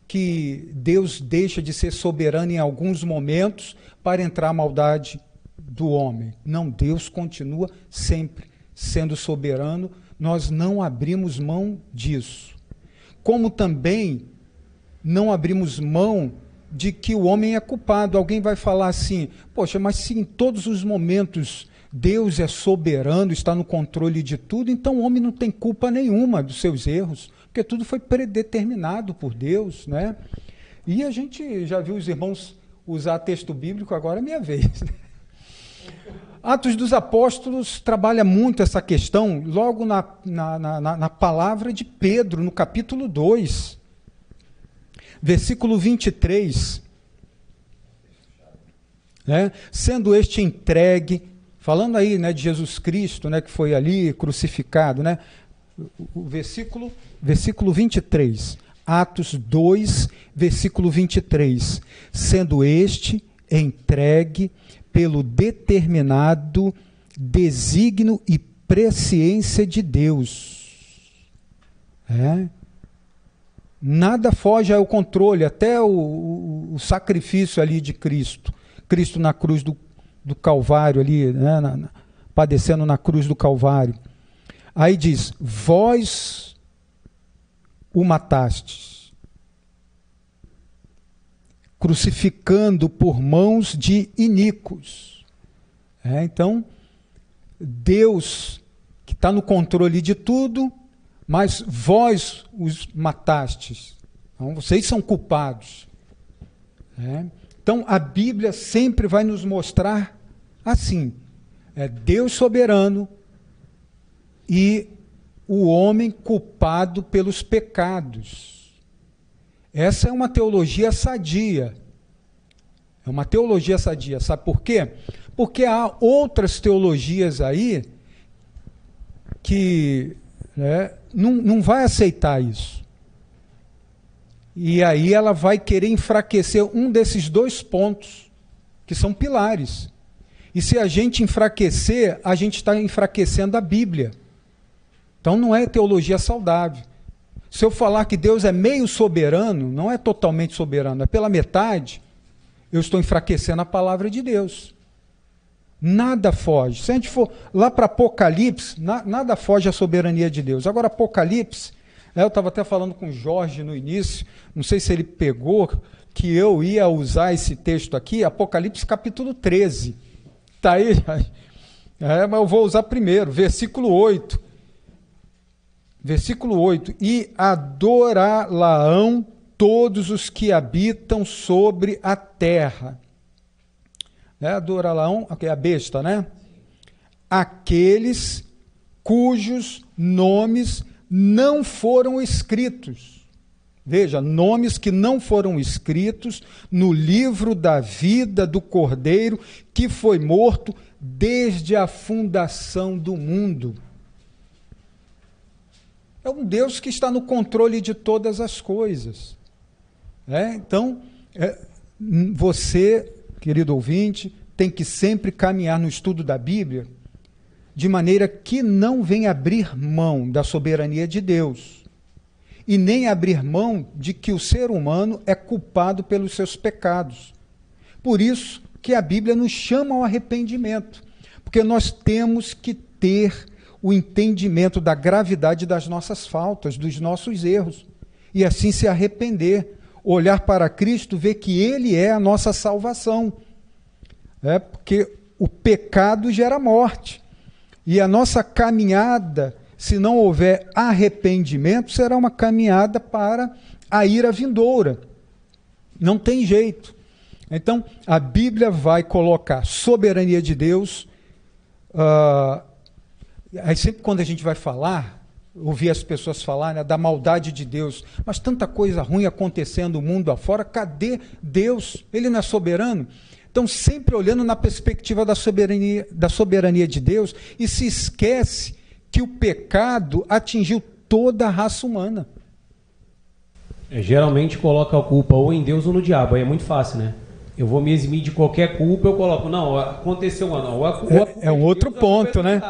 que Deus deixa de ser soberano em alguns momentos para entrar a maldade do homem. Não, Deus continua sempre sendo soberano. Nós não abrimos mão disso. Como também não abrimos mão de que o homem é culpado. Alguém vai falar assim: poxa, mas se em todos os momentos Deus é soberano, está no controle de tudo, então o homem não tem culpa nenhuma dos seus erros, porque tudo foi predeterminado por Deus, né? E a gente já viu os irmãos usar texto bíblico, agora é minha vez. Né? Atos dos Apóstolos trabalha muito essa questão, logo na, na, na, na palavra de Pedro, no capítulo 2 versículo 23. Né? Sendo este entregue, falando aí né, de Jesus Cristo, né, que foi ali crucificado, né? o versículo, versículo 23. Atos 2, versículo 23. Sendo este entregue pelo determinado desígnio e presciência de Deus. É? Nada foge ao controle, até o, o, sacrifício ali de Cristo. Cristo na cruz do, do Calvário, ali, né, na, na, padecendo na cruz do Calvário. Aí diz: Vós o matastes, crucificando por mãos de iníquos. É, então, Deus, que está no controle de tudo, mas vós os matastes. Então, vocês são culpados. É? Então, a Bíblia sempre vai nos mostrar assim: é Deus soberano e o homem culpado pelos pecados. Essa é uma teologia sadia. É uma teologia sadia. Sabe por quê? Porque há outras teologias aí que né, não, não vai aceitar isso. E aí ela vai querer enfraquecer um desses dois pontos, que são pilares. E se a gente enfraquecer, a gente está enfraquecendo a Bíblia. Então não é teologia saudável. Se eu falar que Deus é meio soberano, não é totalmente soberano, é pela metade, eu estou enfraquecendo a palavra de Deus. Nada foge. Se a gente for lá para Apocalipse, na, nada foge à soberania de Deus. Agora, Apocalipse, né, eu estava até falando com o Jorge no início, não sei se ele pegou, que eu ia usar esse texto aqui, Apocalipse capítulo 13. Está aí? É, mas eu vou usar primeiro, versículo 8. Versículo 8: E adorá-laão todos os que habitam sobre a terra né? Adoralaão, é a besta, né? Aqueles cujos nomes não foram escritos. Veja, nomes que não foram escritos no livro da vida do Cordeiro que foi morto desde a fundação do mundo. É um Deus que está no controle de todas as coisas. É? Então, é, você, querido ouvinte, tem que sempre caminhar no estudo da Bíblia de maneira que não venha abrir mão da soberania de Deus e nem abrir mão de que o ser humano é culpado pelos seus pecados. Por isso que a Bíblia nos chama ao arrependimento, porque nós temos que ter o entendimento da gravidade das nossas faltas, dos nossos erros, e assim se arrepender, olhar para Cristo, ver que Ele é a nossa salvação. É porque o pecado gera morte. E a nossa caminhada se não houver arrependimento, será uma caminhada para a ira vindoura. Não tem jeito. Então, a Bíblia vai colocar soberania de Deus. Uh, aí sempre quando a gente vai falar, ouvir as pessoas falar né, da maldade de Deus, mas tanta coisa ruim acontecendo no mundo afora, cadê Deus? Ele não é soberano? Então, sempre olhando na perspectiva da soberania, da soberania de Deus e se esquece que o pecado atingiu toda a raça humana. É, geralmente coloca a culpa ou em Deus ou no diabo, aí é muito fácil, né? Eu vou me eximir de qualquer culpa, eu coloco, não, aconteceu uma não. A, é, é um outro Deus, ponto, né?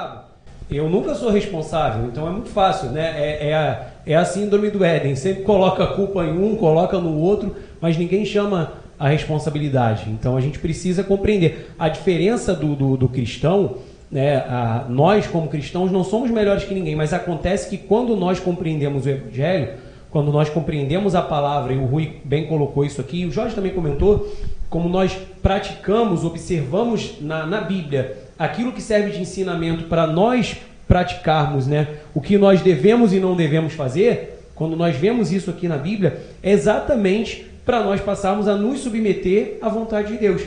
Eu nunca sou responsável, então é muito fácil, né? É, é, a, é a síndrome do Éden, sempre coloca a culpa em um, coloca no outro, mas ninguém chama a responsabilidade. Então a gente precisa compreender. A diferença do, do, do cristão né, a, nós como cristãos não somos melhores que ninguém, mas acontece que quando nós compreendemos o Evangelho, quando nós compreendemos a palavra, e o Rui bem colocou isso aqui, e o Jorge também comentou, como nós praticamos, observamos na, na Bíblia aquilo que serve de ensinamento para nós praticarmos né, o que nós devemos e não devemos fazer, quando nós vemos isso aqui na Bíblia, é exatamente para nós passarmos a nos submeter à vontade de Deus.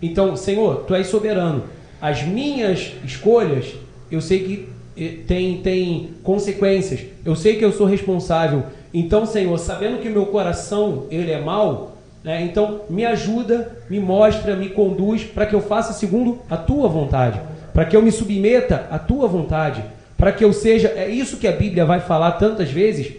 Então, Senhor, Tu és soberano as minhas escolhas, eu sei que eh, tem, tem consequências. Eu sei que eu sou responsável. Então, Senhor, sabendo que meu coração ele é mau, né, então me ajuda, me mostra, me conduz para que eu faça segundo a tua vontade, para que eu me submeta à tua vontade, para que eu seja. É isso que a Bíblia vai falar tantas vezes,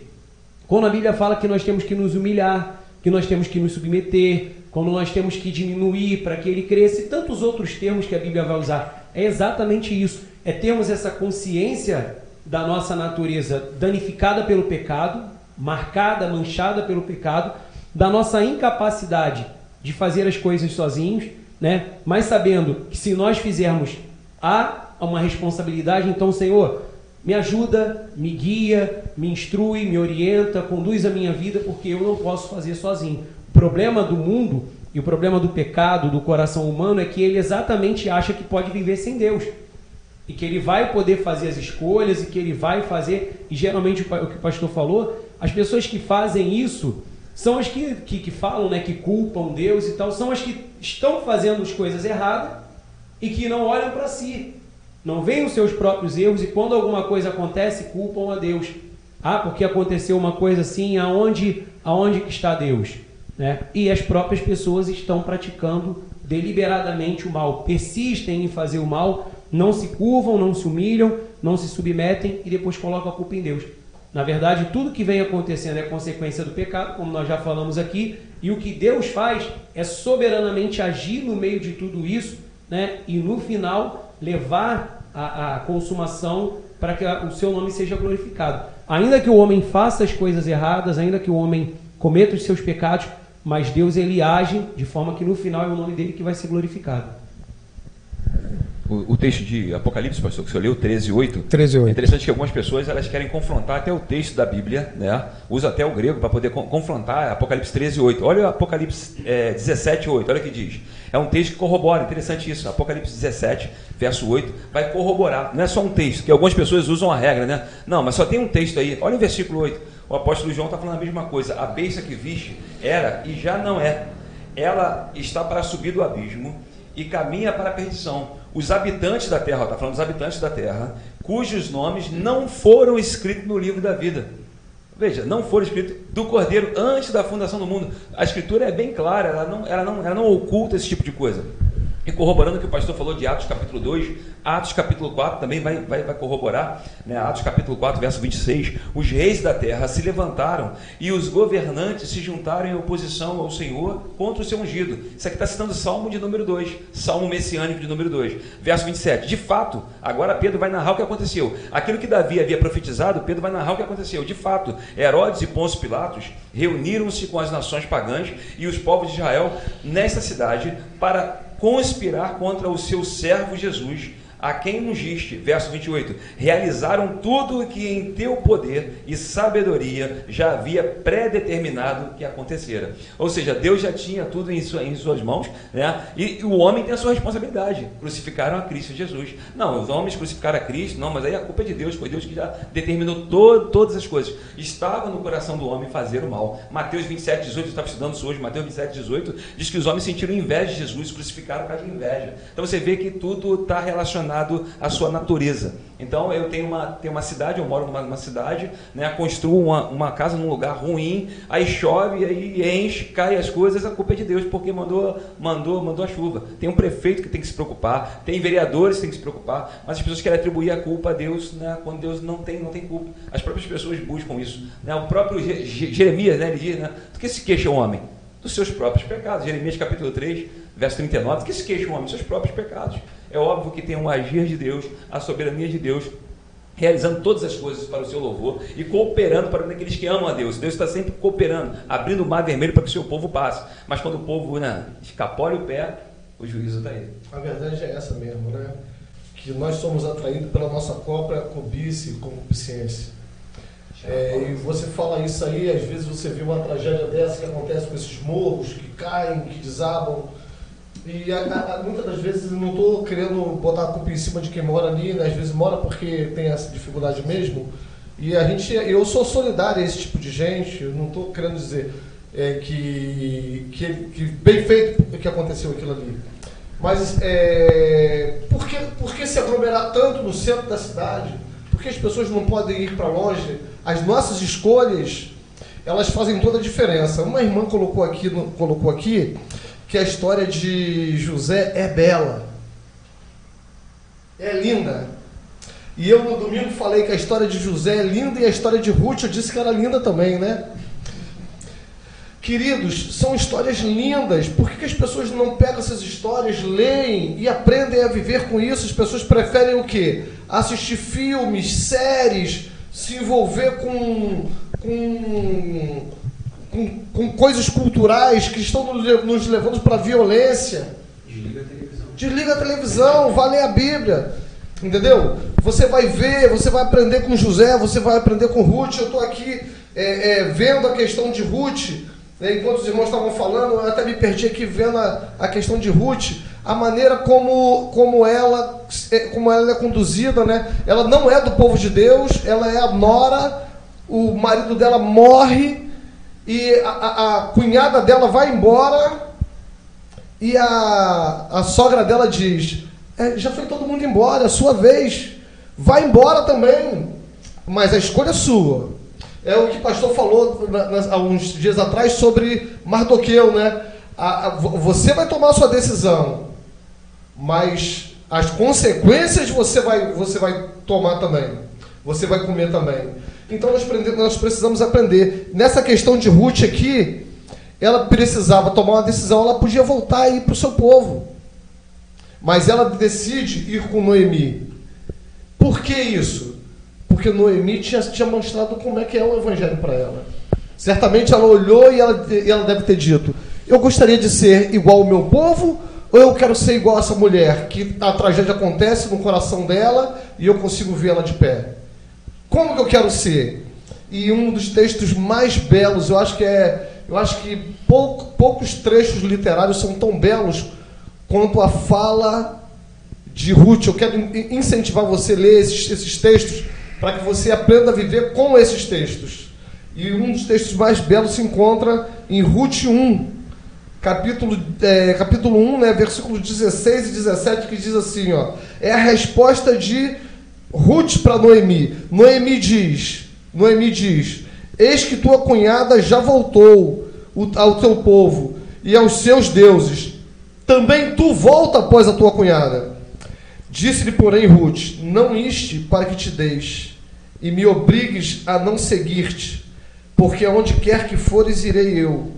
quando a Bíblia fala que nós temos que nos humilhar, que nós temos que nos submeter, quando nós temos que diminuir para que ele cresça, e tantos outros termos que a Bíblia vai usar. É exatamente isso. É termos essa consciência da nossa natureza danificada pelo pecado, marcada, manchada pelo pecado, da nossa incapacidade de fazer as coisas sozinhos, né? Mas sabendo que se nós fizermos há uma responsabilidade, então, Senhor, me ajuda, me guia, me instrui, me orienta, conduz a minha vida, porque eu não posso fazer sozinho problema do mundo e o problema do pecado, do coração humano, é que ele exatamente acha que pode viver sem Deus. E que ele vai poder fazer as escolhas e que ele vai fazer. E geralmente o que o pastor falou, as pessoas que fazem isso são as que, que, que falam, né, que culpam Deus e tal, são as que estão fazendo as coisas erradas e que não olham para si. Não veem os seus próprios erros e quando alguma coisa acontece, culpam a Deus. Ah, porque aconteceu uma coisa assim, aonde, aonde está Deus? Né? E as próprias pessoas estão praticando deliberadamente o mal, persistem em fazer o mal, não se curvam, não se humilham, não se submetem e depois colocam a culpa em Deus. Na verdade, tudo que vem acontecendo é consequência do pecado, como nós já falamos aqui, e o que Deus faz é soberanamente agir no meio de tudo isso, né? E no final levar a, a consumação para que o seu nome seja glorificado. Ainda que o homem faça as coisas erradas, ainda que o homem cometa os seus pecados, mas Deus ele age de forma que no final é o nome dele que vai ser glorificado. O, o texto de Apocalipse, pastor, que você leu, 13, 8. 13, 8. É interessante que algumas pessoas elas querem confrontar até o texto da Bíblia, né? usa até o grego para poder confrontar Apocalipse 13, 8. Olha o Apocalipse é, 17, 8, olha o que diz. É um texto que corrobora, interessante isso. Apocalipse 17, verso 8, vai corroborar. Não é só um texto, que algumas pessoas usam a regra, né? Não, mas só tem um texto aí. Olha o versículo 8 o apóstolo João está falando a mesma coisa. A besta que viste era e já não é. Ela está para subir do abismo e caminha para a perdição. Os habitantes da terra, está falando dos habitantes da terra, cujos nomes não foram escritos no livro da vida. Veja, não for escrito do Cordeiro antes da fundação do mundo. A escritura é bem clara, ela não, ela não, ela não oculta esse tipo de coisa. E corroborando o que o pastor falou de Atos capítulo 2, Atos capítulo 4 também vai, vai, vai corroborar, né? Atos capítulo 4, verso 26, os reis da terra se levantaram e os governantes se juntaram em oposição ao Senhor contra o seu ungido. Isso aqui está citando Salmo de número 2, Salmo messiânico de número 2, verso 27. De fato, agora Pedro vai narrar o que aconteceu. Aquilo que Davi havia profetizado, Pedro vai narrar o que aconteceu. De fato, Herodes e Pôncio Pilatos reuniram-se com as nações pagãs e os povos de Israel nesta cidade para conspirar contra o seu servo Jesus a quem ungiste, verso 28, realizaram tudo o que em teu poder e sabedoria já havia predeterminado que acontecera. Ou seja, Deus já tinha tudo em, sua, em suas mãos, né? E, e, o homem tem a sua responsabilidade. Crucificaram a Cristo Jesus. Não, os homens crucificaram a Cristo, não, mas aí a culpa é de Deus, foi Deus que já determinou todas as coisas. Estava no coração do homem fazer o mal. Mateus 27, 18, eu estava estudando isso hoje, Mateus 27, 18, diz que os homens sentiram inveja de Jesus, crucificaram por causa de inveja. Então você vê que tudo está relacionado relacionado à sua natureza. Então eu tenho uma, tenho uma cidade, eu moro numa, numa cidade, né, construo uma, uma casa num lugar ruim, aí chove, aí enche, cai as coisas, a culpa é de Deus, porque mandou, mandou, mandou a chuva. Tem um prefeito que tem que se preocupar, tem vereadores que tem que se preocupar, mas as pessoas querem atribuir a culpa a Deus né, quando Deus não tem, não tem culpa. As próprias pessoas buscam isso. Né? O próprio Jeremias, né, ele diz, né, do que se queixa o homem? Dos seus próprios pecados. Jeremias capítulo 3, verso 39, do que se queixa o homem? Dos seus próprios pecados. É óbvio que tem um agir de Deus, a soberania de Deus, realizando todas as coisas para o seu louvor e cooperando para aqueles que amam a Deus. Deus está sempre cooperando, abrindo o mar vermelho para que o seu povo passe. Mas quando o povo né, escapole o pé, o juízo está aí. A verdade é essa mesmo, né? Que nós somos atraídos pela nossa própria cobiça e concupiscência. É, e você fala isso aí, às vezes você vê uma tragédia dessa que acontece com esses morros que caem, que desabam e a, a, muitas das vezes não estou querendo botar a culpa em cima de quem mora ali, né? às vezes mora porque tem essa dificuldade mesmo. E a gente, eu sou solidário a esse tipo de gente, eu não estou querendo dizer é, que, que, que, bem feito que aconteceu aquilo ali. Mas é, por, que, por que se aglomerar tanto no centro da cidade? Por que as pessoas não podem ir para longe? As nossas escolhas, elas fazem toda a diferença. Uma irmã colocou aqui, colocou aqui que a história de José é bela, é linda. E eu no domingo falei que a história de José é linda e a história de Ruth eu disse que era linda também, né? Queridos, são histórias lindas. Por que, que as pessoas não pegam essas histórias, leem e aprendem a viver com isso? As pessoas preferem o quê? Assistir filmes, séries, se envolver com, com com, com coisas culturais que estão nos levando para a violência. Desliga a televisão. Desliga a televisão, vai ler a Bíblia. Entendeu? Você vai ver, você vai aprender com José, você vai aprender com Ruth. Eu estou aqui é, é, vendo a questão de Ruth. Né, enquanto os irmãos estavam falando, eu até me perdi aqui vendo a, a questão de Ruth, a maneira como, como, ela, é, como ela é conduzida. Né? Ela não é do povo de Deus, ela é a nora, o marido dela morre e a, a, a cunhada dela vai embora e a, a sogra dela diz: é, já foi todo mundo embora, é sua vez, vai embora também, mas a escolha é sua. É o que o pastor falou há uns dias atrás sobre Mardoqueu, né? A, a, você vai tomar sua decisão, mas as consequências você vai, você vai tomar também. Você vai comer também. Então nós, nós precisamos aprender. Nessa questão de Ruth aqui, ela precisava tomar uma decisão, ela podia voltar e ir para o seu povo. Mas ela decide ir com Noemi. Por que isso? Porque Noemi tinha, tinha mostrado como é que é o evangelho para ela. Certamente ela olhou e ela, e ela deve ter dito: Eu gostaria de ser igual ao meu povo, ou eu quero ser igual a essa mulher, que a tragédia acontece no coração dela e eu consigo vê-la de pé. Como que eu quero ser? E um dos textos mais belos, eu acho que é, eu acho que pouco, poucos trechos literários são tão belos quanto a fala de Ruth. Eu quero incentivar você a ler esses, esses textos para que você aprenda a viver com esses textos. E um dos textos mais belos se encontra em Ruth 1, capítulo, é, capítulo 1, né, versículos 16 e 17, que diz assim, ó, é a resposta de Ruth para Noemi. Noemi diz, Noemi diz, Eis que tua cunhada já voltou ao teu povo e aos seus deuses. Também tu volta após a tua cunhada. Disse-lhe, porém, Ruth: Não iste para que te deixe e me obrigues a não seguir-te, porque aonde quer que fores, irei eu.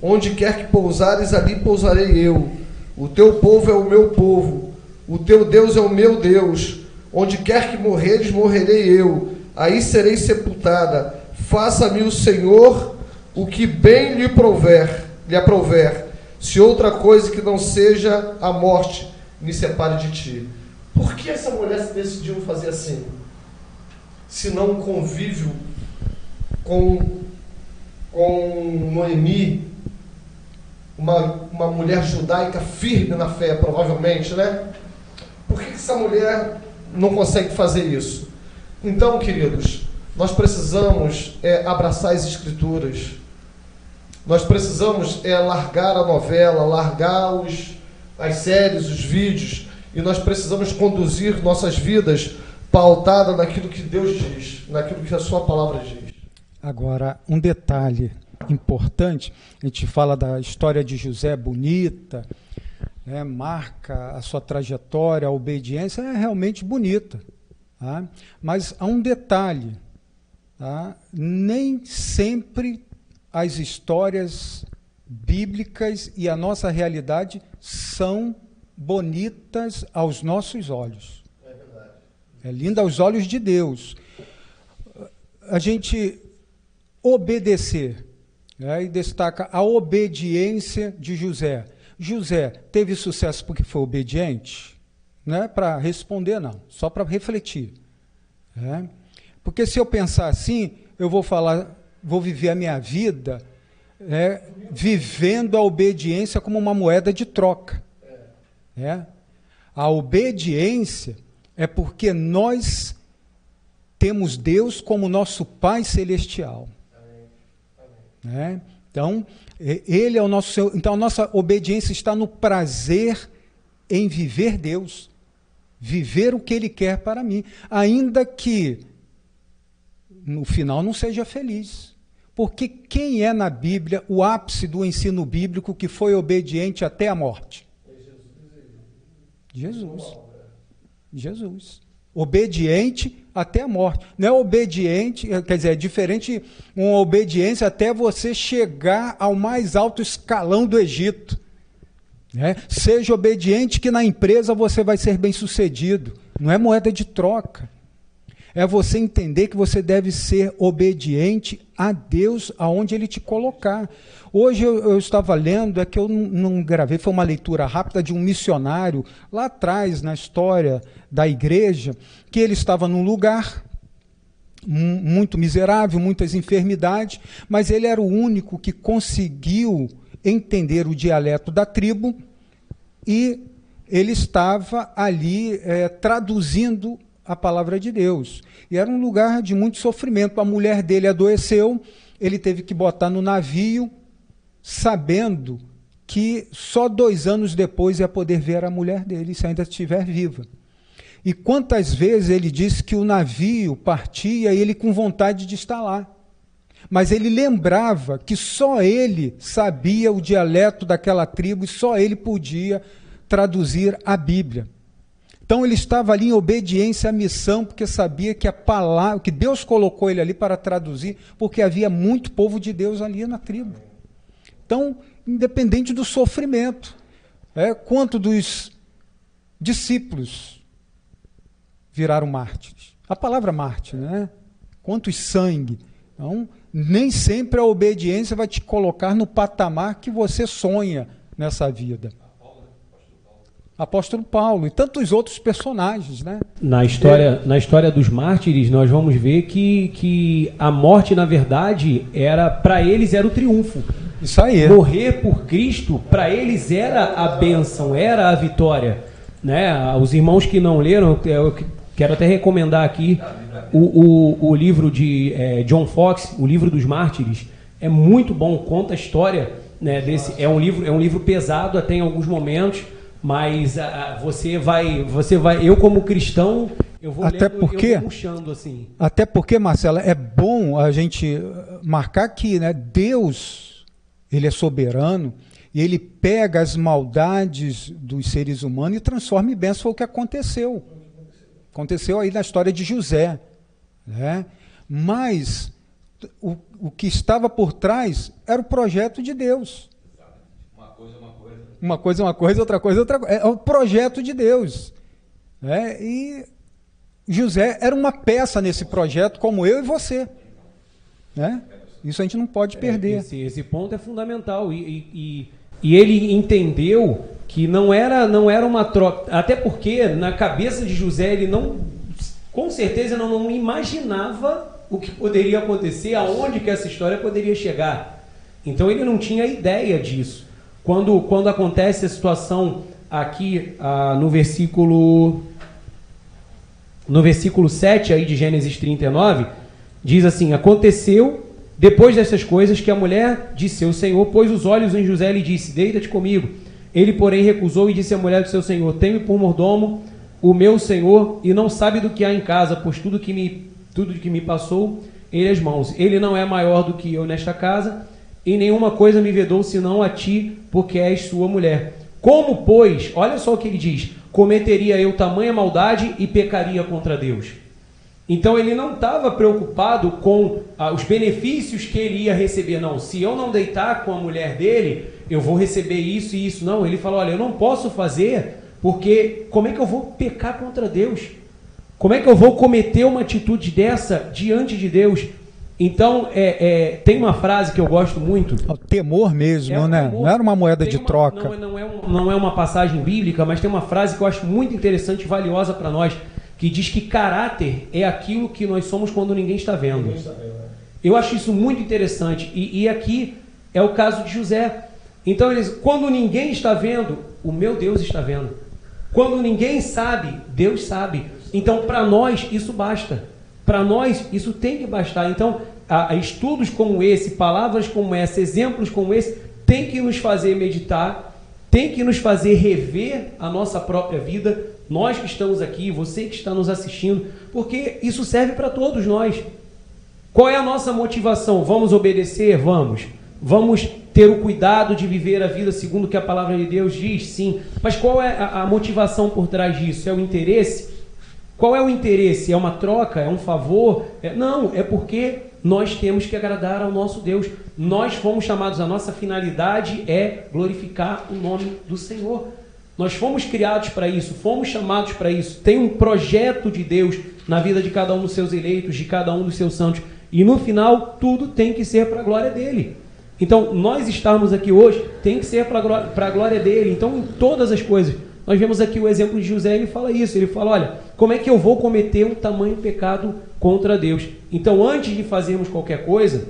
Onde quer que pousares, ali pousarei eu. O teu povo é o meu povo, o teu Deus é o meu Deus. Onde quer que morreres, morrerei eu. Aí serei sepultada. Faça-me o Senhor o que bem lhe prover, lhe aprover. Se outra coisa que não seja a morte me separe de ti. Por que essa mulher se decidiu fazer assim? Se não convívio com, com Noemi, uma, uma mulher judaica firme na fé, provavelmente, né? Por que essa mulher não consegue fazer isso? Então, queridos, nós precisamos é, abraçar as escrituras. Nós precisamos é, largar a novela, largar os, as séries, os vídeos, e nós precisamos conduzir nossas vidas pautada naquilo que Deus diz, naquilo que a sua palavra diz. Agora, um detalhe importante, a gente fala da história de José bonita, né, marca a sua trajetória, a obediência é realmente bonita. Tá? Mas há um detalhe, tá? nem sempre as histórias bíblicas e a nossa realidade são bonitas aos nossos olhos. É, é linda aos olhos de Deus. A gente obedecer é, e destaca a obediência de José. José teve sucesso porque foi obediente? Não é para responder, não, só para refletir. É? Porque se eu pensar assim, eu vou falar, vou viver a minha vida é, vivendo a obediência como uma moeda de troca. É? A obediência é porque nós temos Deus como nosso Pai Celestial. Né? Então, ele é o nosso Senhor. Então, a nossa obediência está no prazer em viver Deus, viver o que Ele quer para mim, ainda que no final não seja feliz. Porque quem é na Bíblia o ápice do ensino bíblico que foi obediente até a morte? Jesus. Jesus. Obediente até a morte. Não é obediente, eh, quer dizer, é diferente uma obediência até você chegar ao mais alto escalão do Egito. Né? Seja obediente que na empresa você vai ser bem sucedido. Não é moeda de troca. É você entender que você deve ser obediente a Deus aonde Ele te colocar. Hoje eu, eu estava lendo, é que eu não, gravei, foi uma leitura rápida de um missionário lá atrás na história da igreja, que ele estava num lugar muito miserável, muitas enfermidades, mas ele era o único que conseguiu entender o dialeto da tribo e ele estava ali é, traduzindo a palavra de Deus. E era um lugar de muito sofrimento. A mulher dele adoeceu, ele teve que botar no navio, sabendo que só dois anos depois ia poder ver a mulher dele, se ainda estiver viva. E quantas vezes ele disse que o navio partia e ele com vontade de estar lá. Mas ele lembrava que só ele sabia o dialeto daquela tribo e só ele podia traduzir a Bíblia. Então ele estava ali em obediência à missão, porque sabia que a palavra, que Deus colocou ele ali para traduzir, porque havia muito povo de Deus ali na tribo. Então, independente do sofrimento, é, quanto dos discípulos viraram mártires. A palavra mártir, né? Quantos sangue. Então, nem sempre a obediência vai te colocar no patamar que você sonha nessa vida apóstolo Paulo e tantos outros personagens, né? Na história, é. na história dos mártires, nós vamos ver que, que a morte, na verdade, era para eles era o triunfo. Isso aí. Morrer por Cristo, para eles era a bênção, era a vitória. Né? Os irmãos que não leram, eu quero até recomendar aqui o, o, o livro de é, John Fox, o livro dos mártires. É muito bom, conta a história né, desse. É um livro, é um livro pesado até em alguns momentos, mas uh, você vai, você vai, eu como cristão, Eu vou até lendo, porque, puxando assim. Até porque, Marcela, é bom a gente marcar que né, Deus, ele é soberano e ele pega as maldades dos seres humanos e transforma em bênção. Foi o que aconteceu. Aconteceu aí na história de José. Né? Mas o, o que estava por trás era o projeto de Deus. Uma coisa, uma coisa. Uma coisa, outra coisa, outra coisa. É o projeto de Deus. Né? E José era uma peça nesse projeto, como eu e você. Né? Isso a gente não pode é, perder. É, esse, esse, ponto é fundamental. E, e, e, ele entendeu que não era, não era uma troca. Até porque na cabeça de José ele não. Com certeza não, não imaginava o que poderia acontecer, aonde que essa história poderia chegar. Então ele não tinha ideia disso. Quando, quando acontece a situação aqui ah, no versículo no versículo 7 aí de Gênesis 39, diz assim: Aconteceu depois dessas coisas que a mulher disse: Seu senhor pôs os olhos em José e disse: Deita-te comigo. Ele, porém, recusou e disse à mulher do seu senhor: Teme por mordomo o meu senhor e não sabe do que há em casa, pois tudo que me tudo que me passou em as mãos. Ele não é maior do que eu nesta casa, e nenhuma coisa me vedou senão a ti, porque és sua mulher. Como, pois, olha só o que ele diz: cometeria eu tamanha maldade e pecaria contra Deus. Então ele não estava preocupado com ah, os benefícios que ele ia receber. Não, se eu não deitar com a mulher dele, eu vou receber isso e isso. Não, ele falou: olha, eu não posso fazer, porque como é que eu vou pecar contra Deus? Como é que eu vou cometer uma atitude dessa diante de Deus? Então, é, é, tem uma frase que eu gosto muito. O temor mesmo, é né? Temor. Não era uma moeda de uma, troca. Não, não, é um, não é uma passagem bíblica, mas tem uma frase que eu acho muito interessante e valiosa para nós, que diz que caráter é aquilo que nós somos quando ninguém está vendo. Ninguém está vendo né? Eu acho isso muito interessante. E, e, aqui é o caso de José. Então, eles, quando ninguém está vendo, o meu Deus está vendo. Quando ninguém sabe, Deus sabe. Então, para nós, isso basta. Para nós, isso tem que bastar. Então, a, a estudos como esse, palavras como essa, exemplos como esse, tem que nos fazer meditar, tem que nos fazer rever a nossa própria vida, nós que estamos aqui, você que está nos assistindo, porque isso serve para todos nós. Qual é a nossa motivação? Vamos obedecer? Vamos. Vamos ter o cuidado de viver a vida segundo o que a palavra de Deus diz? Sim. Mas qual é a, a motivação por trás disso? É o interesse? Qual é o interesse? É uma troca? É um favor? É... Não, é porque nós temos que agradar ao nosso Deus. Nós fomos chamados, a nossa finalidade é glorificar o nome do Senhor. Nós fomos criados para isso, fomos chamados para isso. Tem um projeto de Deus na vida de cada um dos seus eleitos, de cada um dos seus santos. E no final, tudo tem que ser para a glória dele. Então, nós estarmos aqui hoje tem que ser para a glória dele. Então, em todas as coisas. Nós vemos aqui o exemplo de José, ele fala isso. Ele fala: olha, como é que eu vou cometer um tamanho pecado contra Deus? Então, antes de fazermos qualquer coisa,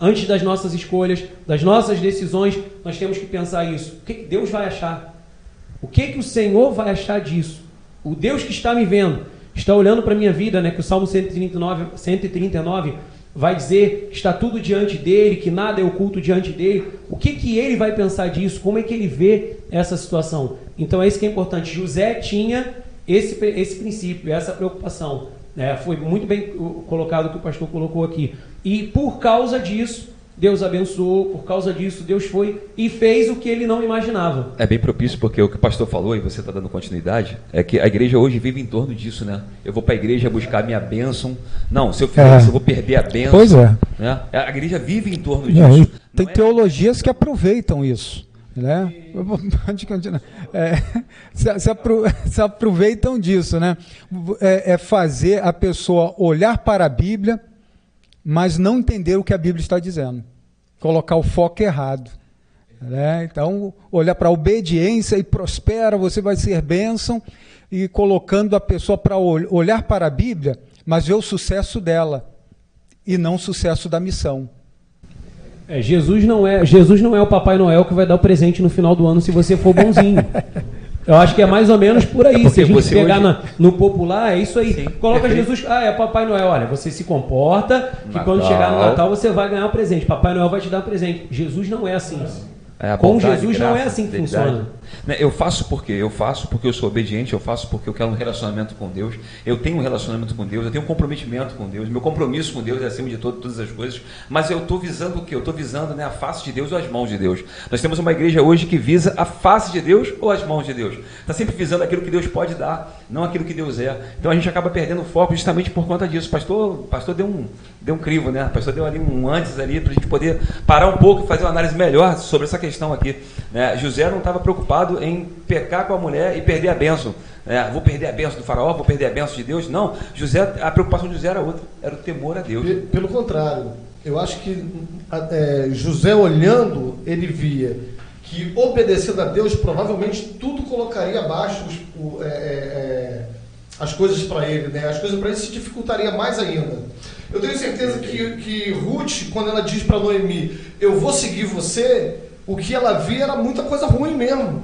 antes das nossas escolhas, das nossas decisões, nós temos que pensar isso. O que Deus vai achar? O que, que o Senhor vai achar disso? O Deus que está me vendo, está olhando para a minha vida, né? Que o Salmo 139, 139 vai dizer que está tudo diante dele, que nada é oculto diante dele. O que, que ele vai pensar disso? Como é que ele vê essa situação? Então é isso que é importante. José tinha esse, esse princípio, essa preocupação. É, foi muito bem colocado o que o pastor colocou aqui. E por causa disso, Deus abençoou, por causa disso, Deus foi e fez o que ele não imaginava. É bem propício, porque o que o pastor falou, e você está dando continuidade, é que a igreja hoje vive em torno disso, né? Eu vou para a igreja buscar minha bênção. Não, se eu fizer é. isso, eu vou perder a bênção. Pois é. Né? A igreja vive em torno é, disso. É, tem teologias que aproveitam isso. Né? É, se, se, apro, se, aproveitam disso, né? É, é fazer a pessoa olhar para a Bíblia mas não entender o que a Bíblia está dizendo. Colocar o foco errado. Né? Então, olhar para a obediência e prospera, você vai ser bênção, e colocando a pessoa para olhar para a Bíblia, mas ver o sucesso dela e não o sucesso da missão. É, Jesus não é Jesus não é o Papai Noel que vai dar o presente no final do ano se você for bonzinho. Eu acho que é mais ou menos por aí. É se a gente pegar hoje... na, no popular, é isso aí. Sim, Coloca perfeito. Jesus, ah, é Papai Noel. Olha, você se comporta que Natal. quando chegar no Natal você vai ganhar um presente. Papai Noel vai te dar um presente. Jesus não é assim. É, Com Jesus não é assim que funciona. Né, eu faço porque eu faço porque eu sou obediente, eu faço porque eu quero um relacionamento com Deus. Eu tenho um relacionamento com Deus, eu tenho um comprometimento com Deus. Meu compromisso com Deus é acima de todo, todas as coisas. Mas eu estou visando o que? Eu estou visando né, a face de Deus ou as mãos de Deus. Nós temos uma igreja hoje que visa a face de Deus ou as mãos de Deus. Está sempre visando aquilo que Deus pode dar, não aquilo que Deus é. Então a gente acaba perdendo o foco justamente por conta disso. O pastor, pastor deu um, deu um crivo, né? O pastor deu ali um antes ali para a gente poder parar um pouco e fazer uma análise melhor sobre essa questão aqui. Né? José não estava preocupado em pecar com a mulher e perder a bênção. É, vou perder a bênção do faraó, vou perder a bênção de Deus. Não, José, a preocupação de José era outra, era o temor a Deus. Pelo contrário, eu acho que é, José olhando, ele via que obedecendo a Deus, provavelmente tudo colocaria abaixo os, o, é, é, é as coisas para ele, né? As coisas para ele se dificultaria mais ainda. Eu tenho certeza que, que Ruth, quando ela diz para Noemi, eu vou seguir você, o que ela via era muita coisa ruim mesmo.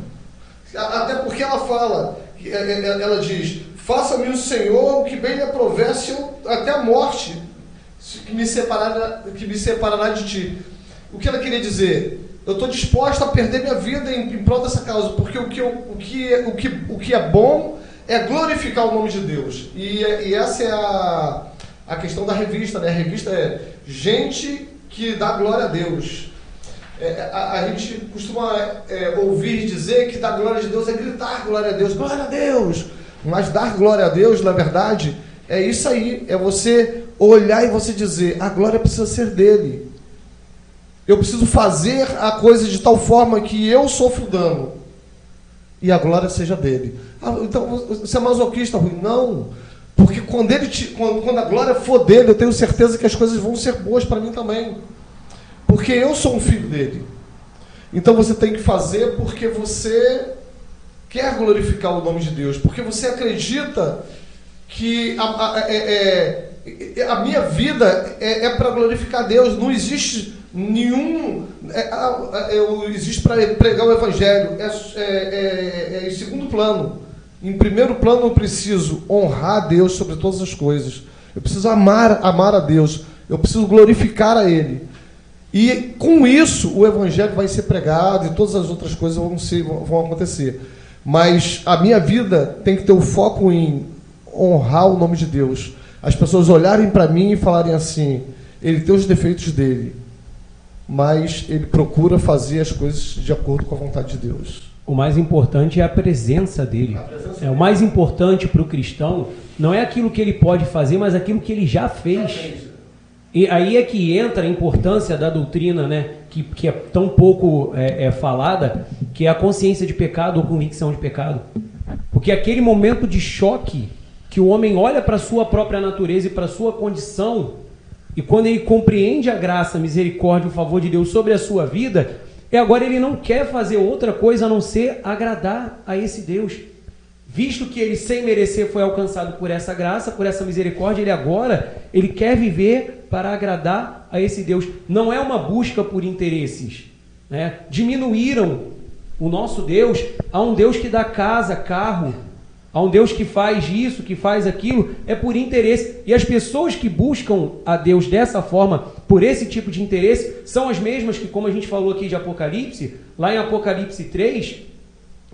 Até porque ela fala, é, é, é, ela diz, faça-me o Senhor o que bem lhe aprover, até a morte que me, separará, que me separará de ti. O que ela queria dizer? Eu estou disposta a perder minha vida em, em prol dessa causa, porque o que, eu, o, que, o, que, o que é bom é glorificar o nome de Deus. E, e essa é a, a questão da revista, né? A revista é gente que dá glória a Deus. É, a, a, gente costuma é, ouvir dizer que dar glória a Deus é gritar glória a Deus, glória a Deus. Mas dar glória a Deus, na verdade, é isso aí. É você olhar e você dizer: a glória precisa ser dele. Eu preciso fazer a coisa de tal forma que eu sofro dano e a glória seja dele. Ah, então você é masoquista, ruim? Não. Porque quando, ele te, quando, quando a glória for dele, eu tenho certeza que as coisas vão ser boas para mim também. Porque eu sou um filho dele. Então você tem que fazer porque você quer glorificar o nome de Deus. Porque você acredita que a, a, a, é, é, a minha vida é, é para glorificar Deus. Não existe nenhum. É, é, existe para pregar o Evangelho. É, é, é em segundo plano. Em primeiro plano, eu preciso honrar a Deus sobre todas as coisas. Eu preciso amar, amar a Deus. Eu preciso glorificar a Ele. E com isso, o Evangelho vai ser pregado e todas as outras coisas vão, ser, vão acontecer. Mas a minha vida tem que ter o foco em honrar o nome de Deus. As pessoas olharem para mim e falarem assim: ele tem os defeitos dele, mas ele procura fazer as coisas de acordo com a vontade de Deus. O mais importante é a presença dele. A presença é o mais importante para o cristão não é aquilo que ele pode fazer, mas aquilo que ele já fez. E aí é que entra a importância da doutrina, né, que, que é tão pouco é, é falada, que é a consciência de pecado ou convicção de pecado. Porque aquele momento de choque que o homem olha para a sua própria natureza e para a sua condição, e quando ele compreende a graça, a misericórdia, o favor de Deus sobre a sua vida, e agora ele não quer fazer outra coisa a não ser agradar a esse Deus. Visto que ele sem merecer foi alcançado por essa graça, por essa misericórdia, ele agora ele quer viver para agradar a esse Deus. Não é uma busca por interesses. Né? Diminuíram o nosso Deus a um Deus que dá casa, carro, a um Deus que faz isso, que faz aquilo, é por interesse. E as pessoas que buscam a Deus dessa forma, por esse tipo de interesse, são as mesmas que, como a gente falou aqui de Apocalipse, lá em Apocalipse 3,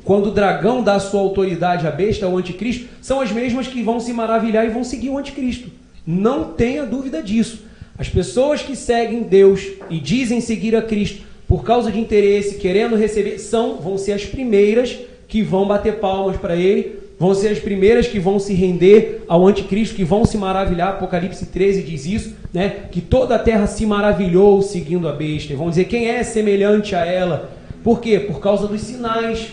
quando o dragão dá sua autoridade à besta, ao anticristo, são as mesmas que vão se maravilhar e vão seguir o anticristo. Não tenha dúvida disso. As pessoas que seguem Deus e dizem seguir a Cristo por causa de interesse, querendo receber, são, vão ser as primeiras que vão bater palmas para ele vão ser as primeiras que vão se render ao anticristo, que vão se maravilhar. Apocalipse 13 diz isso, né? Que toda a terra se maravilhou seguindo a besta. E vão dizer quem é semelhante a ela. Por quê? Por causa dos sinais,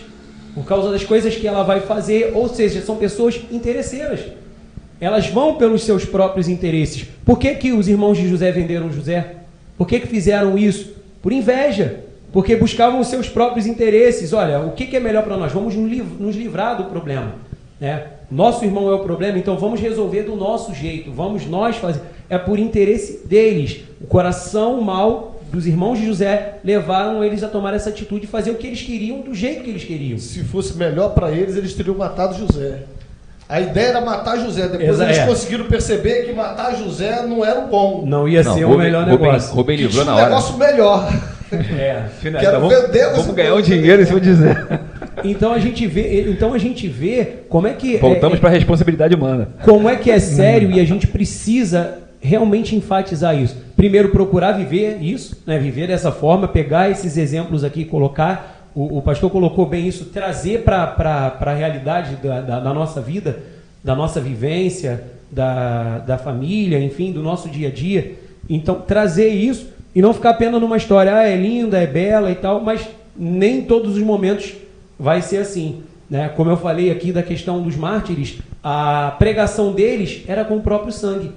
por causa das coisas que ela vai fazer, ou seja, são pessoas interesseiras. Elas vão pelos seus próprios interesses. Por que, que os irmãos de José venderam José? Por que, que fizeram isso? Por inveja porque buscavam os seus próprios interesses. Olha, o que, é melhor para nós? Vamos nos livrar do problema. Né? Nosso irmão é o problema, então vamos resolver do nosso jeito, vamos nós fazer. É por interesse deles. O coração mal dos irmãos de José levaram eles a tomar essa atitude e fazer o que eles queriam do jeito que eles queriam. Se fosse melhor para eles, eles teriam matado José. A ideia era matar José. Depois Exa eles é. conseguiram perceber que matar José não era o bom. Não ia não, ser o melhor negócio. Rubem livrou na hora. um negócio melhor. É, Quero vamos, vamos ganhar um dinheiro em cima dizer. Então a gente vê, então a gente vê como é que voltamos é, para a responsabilidade humana. Como é que é sério e a gente precisa realmente enfatizar isso. Primeiro procurar viver isso, né, viver dessa forma, pegar esses exemplos aqui, colocar o, o pastor colocou bem isso, trazer para a realidade da, da, da nossa vida, da nossa vivência, da, da família, enfim, do nosso dia a dia. Então, trazer isso e não ficar apenas numa história, ah, é linda, é bela e tal, mas nem todos os momentos vai ser assim. Né? Como eu falei aqui da questão dos mártires, a pregação deles era com o próprio sangue.